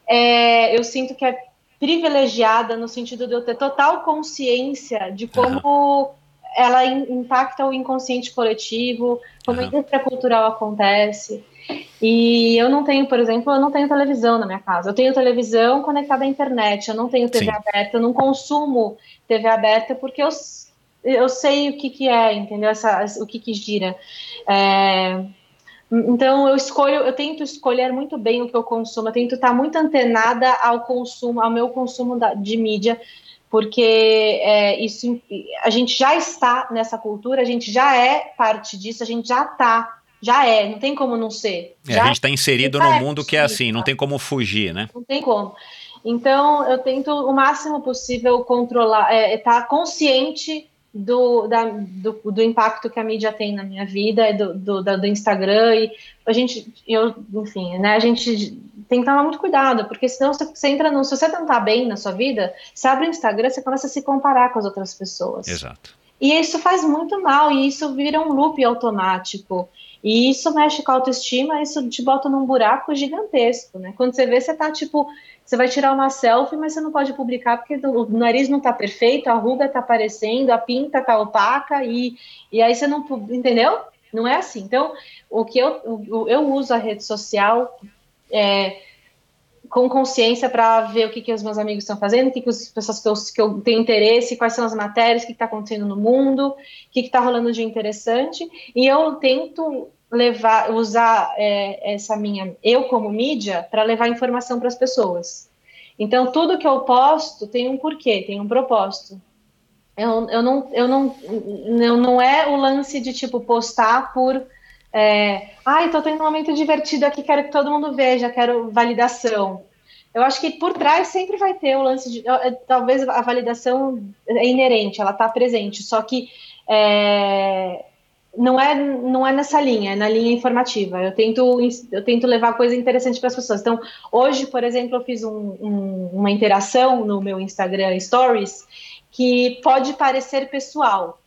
é, eu sinto que é privilegiada no sentido de eu ter total consciência de como uhum. ela impacta o inconsciente coletivo, como uhum. a indústria cultural acontece. E eu não tenho, por exemplo, eu não tenho televisão na minha casa. Eu tenho televisão conectada à internet, eu não tenho TV Sim. aberta, eu não consumo TV aberta porque eu, eu sei o que, que é, entendeu? Essa, o que, que gira. É, então eu escolho, eu tento escolher muito bem o que eu consumo, eu tento estar muito antenada ao consumo, ao meu consumo da, de mídia, porque é, isso a gente já está nessa cultura, a gente já é parte disso, a gente já está já é, não tem como não ser. É, a gente está inserido num mundo que é assim, não tem como fugir, né? Não tem como. Então, eu tento o máximo possível controlar, estar é, tá consciente do, da, do, do, impacto que a mídia tem na minha vida, do, do, do Instagram, e a gente, eu, enfim, né, a gente tem que tomar muito cuidado, porque senão você, você entra no, se você não tá bem na sua vida, você abre o Instagram, você começa a se comparar com as outras pessoas. Exato. E isso faz muito mal, e isso vira um loop automático. E isso mexe com a autoestima, isso te bota num buraco gigantesco, né? Quando você vê, você tá tipo, você vai tirar uma selfie, mas você não pode publicar porque o nariz não tá perfeito, a ruga tá aparecendo, a pinta tá opaca e, e aí você não, entendeu? Não é assim. Então, o que eu, eu uso a rede social é, com consciência para ver o que, que os meus amigos estão fazendo, o que, que as pessoas que eu, que eu tenho interesse, quais são as matérias, o que está acontecendo no mundo, o que está rolando de interessante, e eu tento levar, usar é, essa minha, eu como mídia, para levar informação para as pessoas. Então, tudo que eu posto tem um porquê, tem um propósito. Eu, eu, não, eu, não, eu não é o lance de, tipo, postar por é, ai, tô tendo um momento divertido aqui, quero que todo mundo veja, quero validação. Eu acho que por trás sempre vai ter o lance de. Talvez a validação é inerente, ela está presente, só que é, não, é, não é nessa linha, é na linha informativa. Eu tento, eu tento levar coisa interessante para as pessoas. Então, hoje, por exemplo, eu fiz um, um, uma interação no meu Instagram Stories que pode parecer pessoal,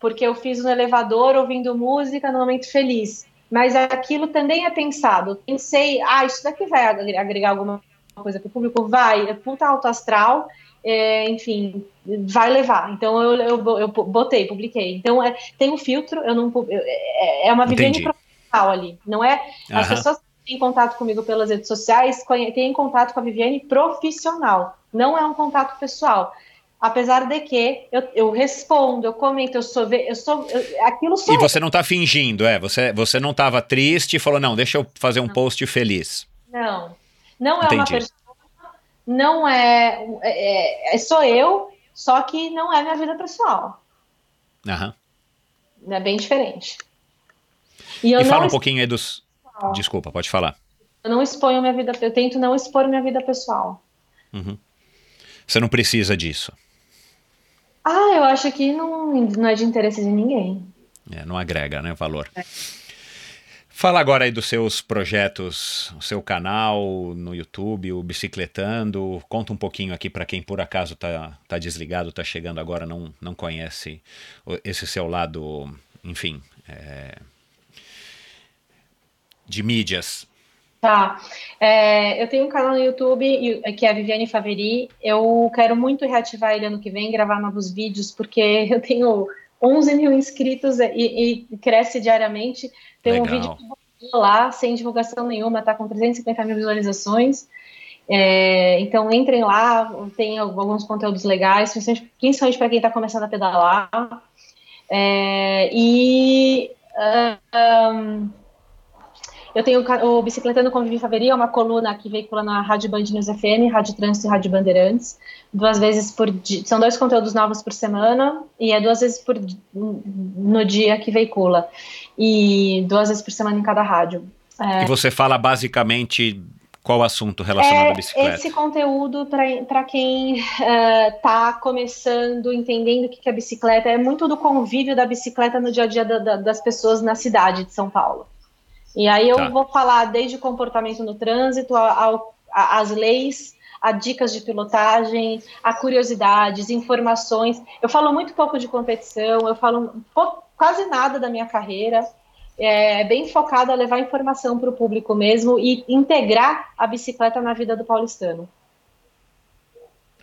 porque eu fiz no elevador ouvindo música no momento feliz. Mas aquilo também é pensado. Pensei, ah, isso daqui vai agregar alguma coisa para o público? Vai, é puta alto astral, é, enfim, vai levar. Então eu, eu, eu botei, publiquei. Então é, tem um filtro, eu não eu, é, é uma vivência profissional ali, não é? As pessoas que têm contato comigo pelas redes sociais têm contato com a Viviane profissional, não é um contato pessoal apesar de que eu, eu respondo, eu comento, eu sou, eu sou, eu, aquilo sou. E você não está fingindo, é? Você, você não estava triste e falou, não, deixa eu fazer um não. post feliz. Não, não é Entendi. uma pessoa, não é, é, é, sou eu, só que não é minha vida pessoal. Aham. É bem diferente. E, e fala um pouquinho aí dos. Desculpa, pode falar. Eu não exponho minha vida, eu tento não expor minha vida pessoal. Uhum. Você não precisa disso. Ah, eu acho que não, não é de interesse de ninguém. É, não agrega, né, valor. É. Fala agora aí dos seus projetos, o seu canal no YouTube, o Bicicletando. Conta um pouquinho aqui para quem por acaso tá, tá desligado, tá chegando agora, não, não conhece esse seu lado, enfim, é, de mídias. Tá. É, eu tenho um canal no YouTube que é a Viviane Faveri. Eu quero muito reativar ele ano que vem, gravar novos vídeos, porque eu tenho 11 mil inscritos e, e cresce diariamente. Tem Legal. um vídeo lá, sem divulgação nenhuma, tá com 350 mil visualizações. É, então entrem lá, tem alguns conteúdos legais, principalmente para quem está começando a pedalar. É, e um, eu tenho o Bicicletando com Vivi Faveri, é uma coluna que veicula na Rádio Band News FM, Rádio Trânsito e Rádio Bandeirantes, duas vezes por dia, são dois conteúdos novos por semana, e é duas vezes por, no dia que veicula, e duas vezes por semana em cada rádio. É, e você fala basicamente qual assunto relacionado é à bicicleta? Esse conteúdo para quem está uh, começando, entendendo o que é bicicleta, é muito do convívio da bicicleta no dia a dia da, da, das pessoas na cidade de São Paulo. E aí eu tá. vou falar desde comportamento no trânsito, às leis, a dicas de pilotagem, a curiosidades, informações. Eu falo muito pouco de competição, eu falo pouco, quase nada da minha carreira é bem focado a levar informação para o público mesmo e integrar a bicicleta na vida do paulistano.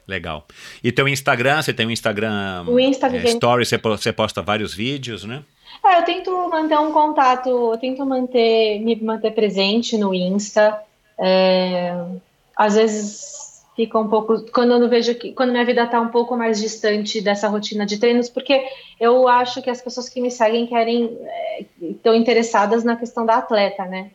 Legal. E teu Instagram, você tem um Instagram o Instagram é, Story, você posta vários vídeos, né? É, eu tento manter um contato, eu tento manter, me manter presente no Insta. É, às vezes fica um pouco quando eu não vejo que quando minha vida está um pouco mais distante dessa rotina de treinos porque eu acho que as pessoas que me seguem querem estão é, interessadas na questão da atleta né?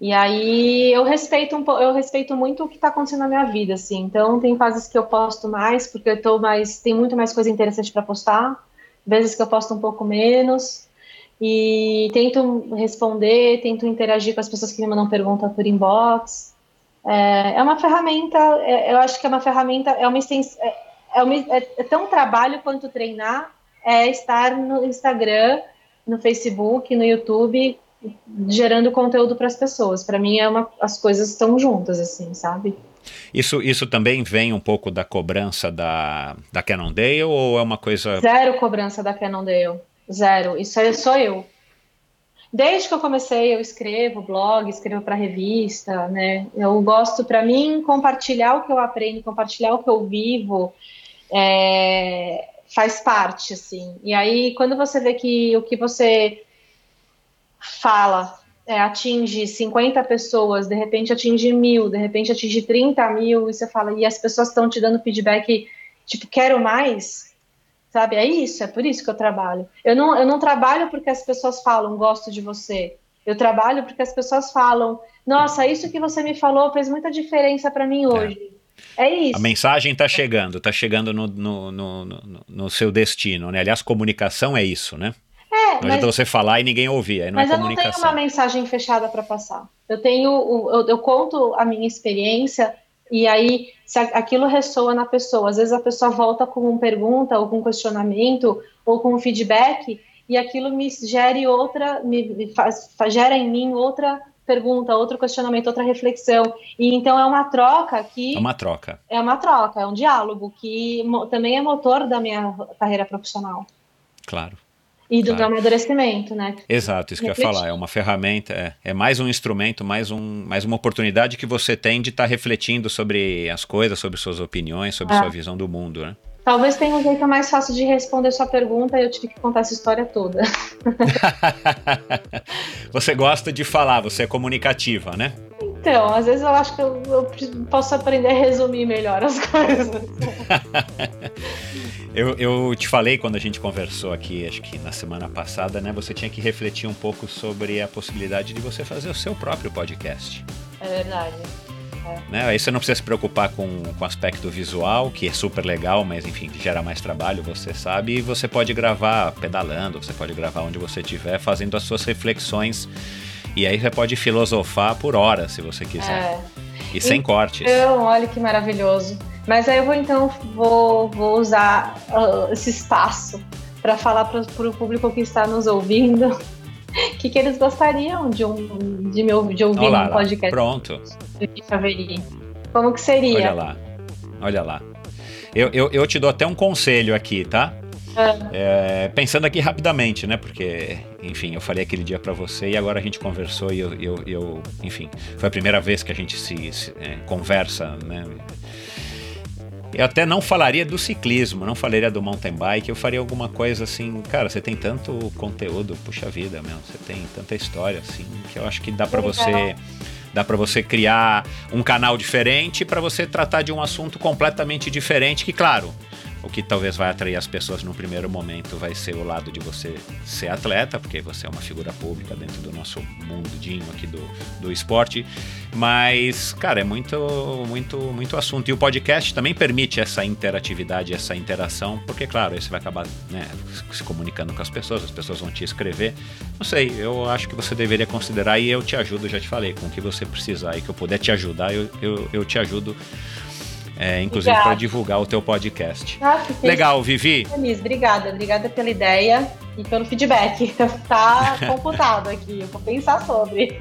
E aí eu respeito um eu respeito muito o que está acontecendo na minha vida assim. Então tem fases que eu posto mais porque eu tô mais tem muito mais coisa interessante para postar vezes que eu posto um pouco menos e tento responder tento interagir com as pessoas que me mandam pergunta por inbox é, é uma ferramenta, é, eu acho que é uma ferramenta, é uma extensão, é, é, uma, é, é tão trabalho quanto treinar, é estar no Instagram, no Facebook, no YouTube, gerando conteúdo para as pessoas. Para mim, é uma, as coisas estão juntas, assim, sabe? Isso, isso também vem um pouco da cobrança da, da Cannondale ou é uma coisa. Zero cobrança da Cannondale. Zero. Isso é só eu. Desde que eu comecei, eu escrevo blog, escrevo para revista, né? Eu gosto, para mim, compartilhar o que eu aprendo, compartilhar o que eu vivo, é, faz parte, assim. E aí, quando você vê que o que você fala é, atinge 50 pessoas, de repente atinge mil, de repente atinge 30 mil, e você fala, e as pessoas estão te dando feedback, tipo, quero mais, Sabe? É isso, é por isso que eu trabalho. Eu não, eu não trabalho porque as pessoas falam, gosto de você. Eu trabalho porque as pessoas falam, nossa, isso que você me falou fez muita diferença para mim hoje. É. é. isso. A mensagem está chegando, está chegando no, no, no, no, no seu destino, né? Aliás, comunicação é isso, né? É, não adianta você falar e ninguém ouvir, aí não mas é eu não tenho uma mensagem fechada para passar. Eu tenho, eu, eu, conto a minha experiência e aí, se aquilo ressoa na pessoa, às vezes a pessoa volta com uma pergunta, ou com um questionamento, ou com um feedback, e aquilo me gere outra, me faz, gera em mim outra pergunta, outro questionamento, outra reflexão. E então é uma troca que. É uma troca. É uma troca, é um diálogo que também é motor da minha carreira profissional. Claro. E do claro. amadurecimento, né? Exato, isso Refletir. que eu ia falar. É uma ferramenta, é, é, mais um instrumento, mais, um, mais uma oportunidade que você tem de estar tá refletindo sobre as coisas, sobre suas opiniões, sobre é. sua visão do mundo, né? Talvez tenha um jeito mais fácil de responder sua pergunta e eu tive que contar essa história toda. você gosta de falar, você é comunicativa, né? Então, às vezes eu acho que eu, eu posso aprender a resumir melhor as coisas. eu, eu te falei quando a gente conversou aqui, acho que na semana passada, né? Você tinha que refletir um pouco sobre a possibilidade de você fazer o seu próprio podcast. É verdade. É. Né? Aí você não precisa se preocupar com, com o aspecto visual, que é super legal, mas enfim, gera mais trabalho, você sabe. E você pode gravar pedalando, você pode gravar onde você estiver, fazendo as suas reflexões e aí você pode filosofar por horas, se você quiser. É. E sem então, cortes. Então, olha que maravilhoso. Mas aí eu vou então vou, vou usar uh, esse espaço para falar para o público que está nos ouvindo o que, que eles gostariam de, um, de, me, de ouvir Olá, um podcast. Pronto. Como que seria? Olha lá. Olha lá. Eu, eu, eu te dou até um conselho aqui, tá? É, pensando aqui rapidamente, né? Porque, enfim, eu falei aquele dia para você e agora a gente conversou e eu, eu, eu, enfim, foi a primeira vez que a gente se, se é, conversa, né? Eu até não falaria do ciclismo, não falaria do mountain bike, eu faria alguma coisa assim, cara, você tem tanto conteúdo, puxa vida, meu, você tem tanta história assim, que eu acho que dá para você dá para você criar um canal diferente para você tratar de um assunto completamente diferente, que claro, o que talvez vai atrair as pessoas no primeiro momento vai ser o lado de você ser atleta, porque você é uma figura pública dentro do nosso mundinho aqui do, do esporte. Mas, cara, é muito, muito, muito assunto. E o podcast também permite essa interatividade, essa interação, porque, claro, aí você vai acabar né, se comunicando com as pessoas, as pessoas vão te escrever. Não sei, eu acho que você deveria considerar e eu te ajudo, já te falei, com o que você precisar e que eu puder te ajudar, eu, eu, eu te ajudo é, inclusive para divulgar o teu podcast. Ah, Legal, Vivi. Feliz, obrigada, obrigada pela ideia e pelo feedback. Tá computado aqui, eu vou pensar sobre.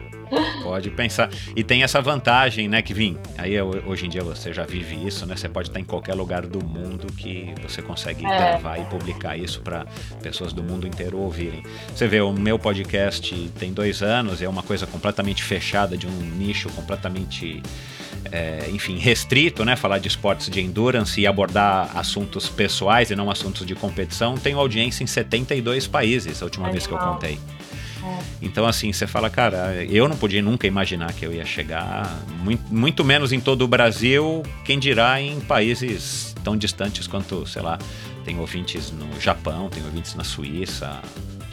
Pode pensar. E tem essa vantagem, né, que vim. Aí hoje em dia você já vive isso, né? Você pode estar em qualquer lugar do mundo que você consegue é. gravar e publicar isso para pessoas do mundo inteiro ouvirem. Você vê, o meu podcast tem dois anos, é uma coisa completamente fechada, de um nicho completamente é, enfim, restrito, né? Falar de esportes de endurance e abordar assuntos pessoais e não assuntos de competição, tenho audiência em 72 países, a última vez que eu contei. É. Então, assim, você fala, cara, eu não podia nunca imaginar que eu ia chegar, muito, muito menos em todo o Brasil, quem dirá em países tão distantes quanto, sei lá, tem ouvintes no Japão, tem ouvintes na Suíça,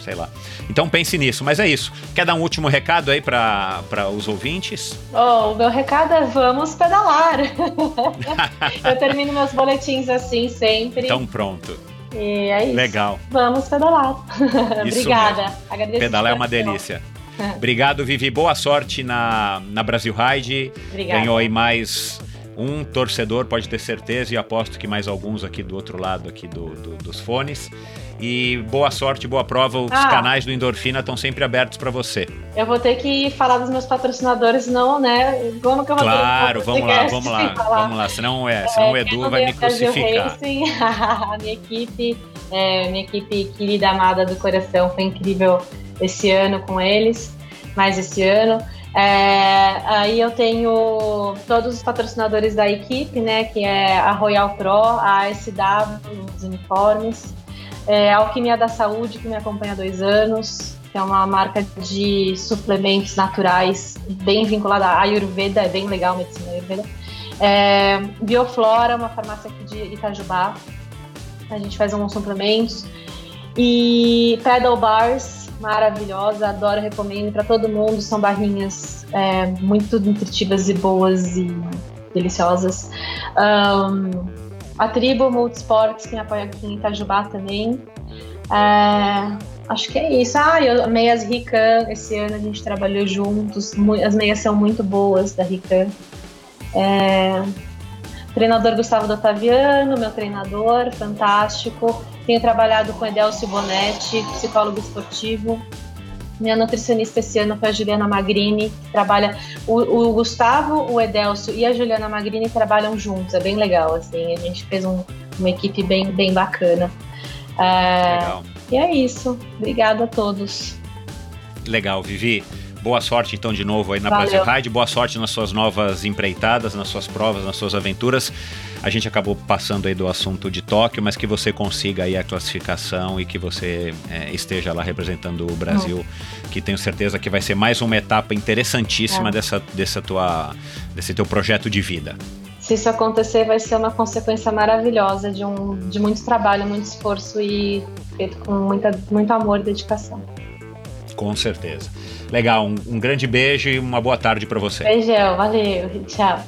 sei lá. Então pense nisso, mas é isso. Quer dar um último recado aí para os ouvintes? Oh, o meu recado é vamos pedalar. eu termino meus boletins assim sempre. Então pronto. E é isso. Legal. Vamos pedalar. Obrigada. Agradeço Pedalar é uma delícia. Obrigado, Vivi. Boa sorte na, na Brasil Ride. Obrigada. Ganhou aí mais um torcedor, pode ter certeza, e aposto que mais alguns aqui do outro lado aqui do, do dos fones. E boa sorte, boa prova. Os ah, canais do Endorfina estão sempre abertos para você. Eu vou ter que falar dos meus patrocinadores, não, né? Como que eu vou Claro, vamos lá, vamos lá, vamos lá. Senão, é, senão é, o Edu vai me crucificar. Racing, a minha equipe, é, minha equipe querida, amada do coração, foi incrível esse ano com eles, mais esse ano. É, aí eu tenho todos os patrocinadores da equipe, né? Que é a Royal Pro, a ASW, os uniformes, é, Alquimia da Saúde, que me acompanha há dois anos, que é uma marca de suplementos naturais, bem vinculada à Ayurveda, é bem legal a medicina Ayurveda. É, Bioflora, uma farmácia aqui de Itajubá, a gente faz alguns suplementos. E Pedal Bars, maravilhosa, adoro, recomendo para todo mundo. São barrinhas é, muito nutritivas e boas e deliciosas. Um, a tribo Multisports, que me apoia aqui em Itajubá também. É, acho que é isso. Ah, eu, meias Rican, esse ano a gente trabalhou juntos. As meias são muito boas da Rican. É, treinador Gustavo Dotaviano, meu treinador, fantástico. Tenho trabalhado com Edelcio Bonetti, psicólogo esportivo. Minha nutricionista esse ano foi a Juliana Magrini, que trabalha. O, o, Gustavo, o Edelcio e a Juliana Magrini trabalham juntos, é bem legal, assim. A gente fez um, uma equipe bem, bem bacana. É, legal. E é isso. Obrigada a todos. Legal, Vivi. Boa sorte então de novo aí na Valeu. Brasil Ride, boa sorte nas suas novas empreitadas, nas suas provas, nas suas aventuras. A gente acabou passando aí do assunto de Tóquio, mas que você consiga aí a classificação e que você é, esteja lá representando o Brasil, uhum. que tenho certeza que vai ser mais uma etapa interessantíssima é. dessa, dessa tua, desse teu projeto de vida. Se isso acontecer, vai ser uma consequência maravilhosa de, um, de muito trabalho, muito esforço e feito com muita, muito amor e dedicação. Com certeza. Legal, um, um grande beijo e uma boa tarde para você. Beijão, valeu, tchau.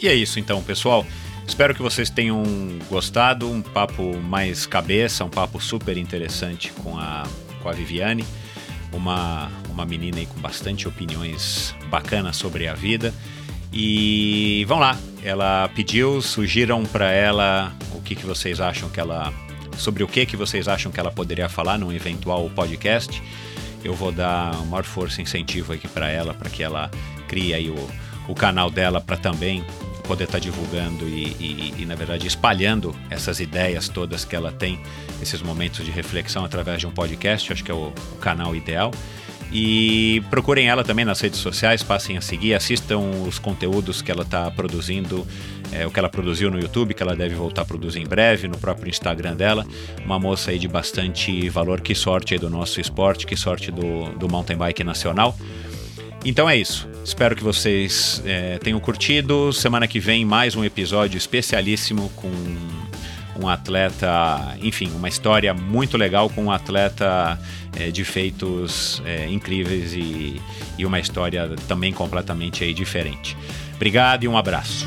E é isso então, pessoal. Espero que vocês tenham gostado. Um papo mais cabeça, um papo super interessante com a, com a Viviane. Uma, uma menina aí com bastante opiniões bacanas sobre a vida. E vão lá, ela pediu, sugiram para ela o que, que vocês acham que ela. sobre o que, que vocês acham que ela poderia falar num eventual podcast. Eu vou dar uma maior força e incentivo aqui para ela, para que ela crie aí o, o canal dela para também poder estar tá divulgando e, e, e, na verdade, espalhando essas ideias todas que ela tem, esses momentos de reflexão através de um podcast. Acho que é o, o canal ideal. E procurem ela também nas redes sociais, passem a seguir, assistam os conteúdos que ela está produzindo, é, o que ela produziu no YouTube, que ela deve voltar a produzir em breve, no próprio Instagram dela. Uma moça aí de bastante valor, que sorte aí do nosso esporte, que sorte do, do mountain bike nacional. Então é isso. Espero que vocês é, tenham curtido. Semana que vem, mais um episódio especialíssimo com um atleta, enfim, uma história muito legal com um atleta é, de feitos é, incríveis e, e uma história também completamente aí, diferente. Obrigado e um abraço.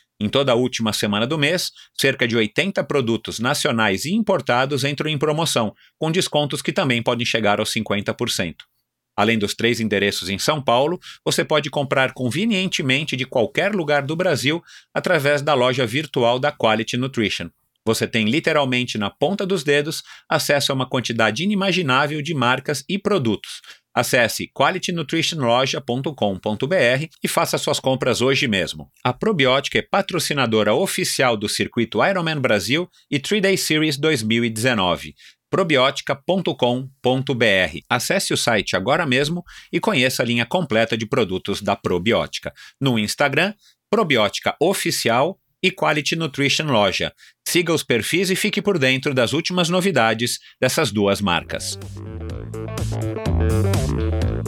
em toda a última semana do mês, cerca de 80 produtos nacionais e importados entram em promoção, com descontos que também podem chegar aos 50%. Além dos três endereços em São Paulo, você pode comprar convenientemente de qualquer lugar do Brasil através da loja virtual da Quality Nutrition. Você tem literalmente na ponta dos dedos acesso a uma quantidade inimaginável de marcas e produtos, Acesse qualitynutritionloja.com.br e faça suas compras hoje mesmo. A Probiótica é patrocinadora oficial do circuito Ironman Brasil e 3-Day Series 2019 probiotica.com.br. Acesse o site agora mesmo e conheça a linha completa de produtos da Probiótica. No Instagram, Probiótica Oficial e Quality Nutrition Loja. Siga os perfis e fique por dentro das últimas novidades dessas duas marcas.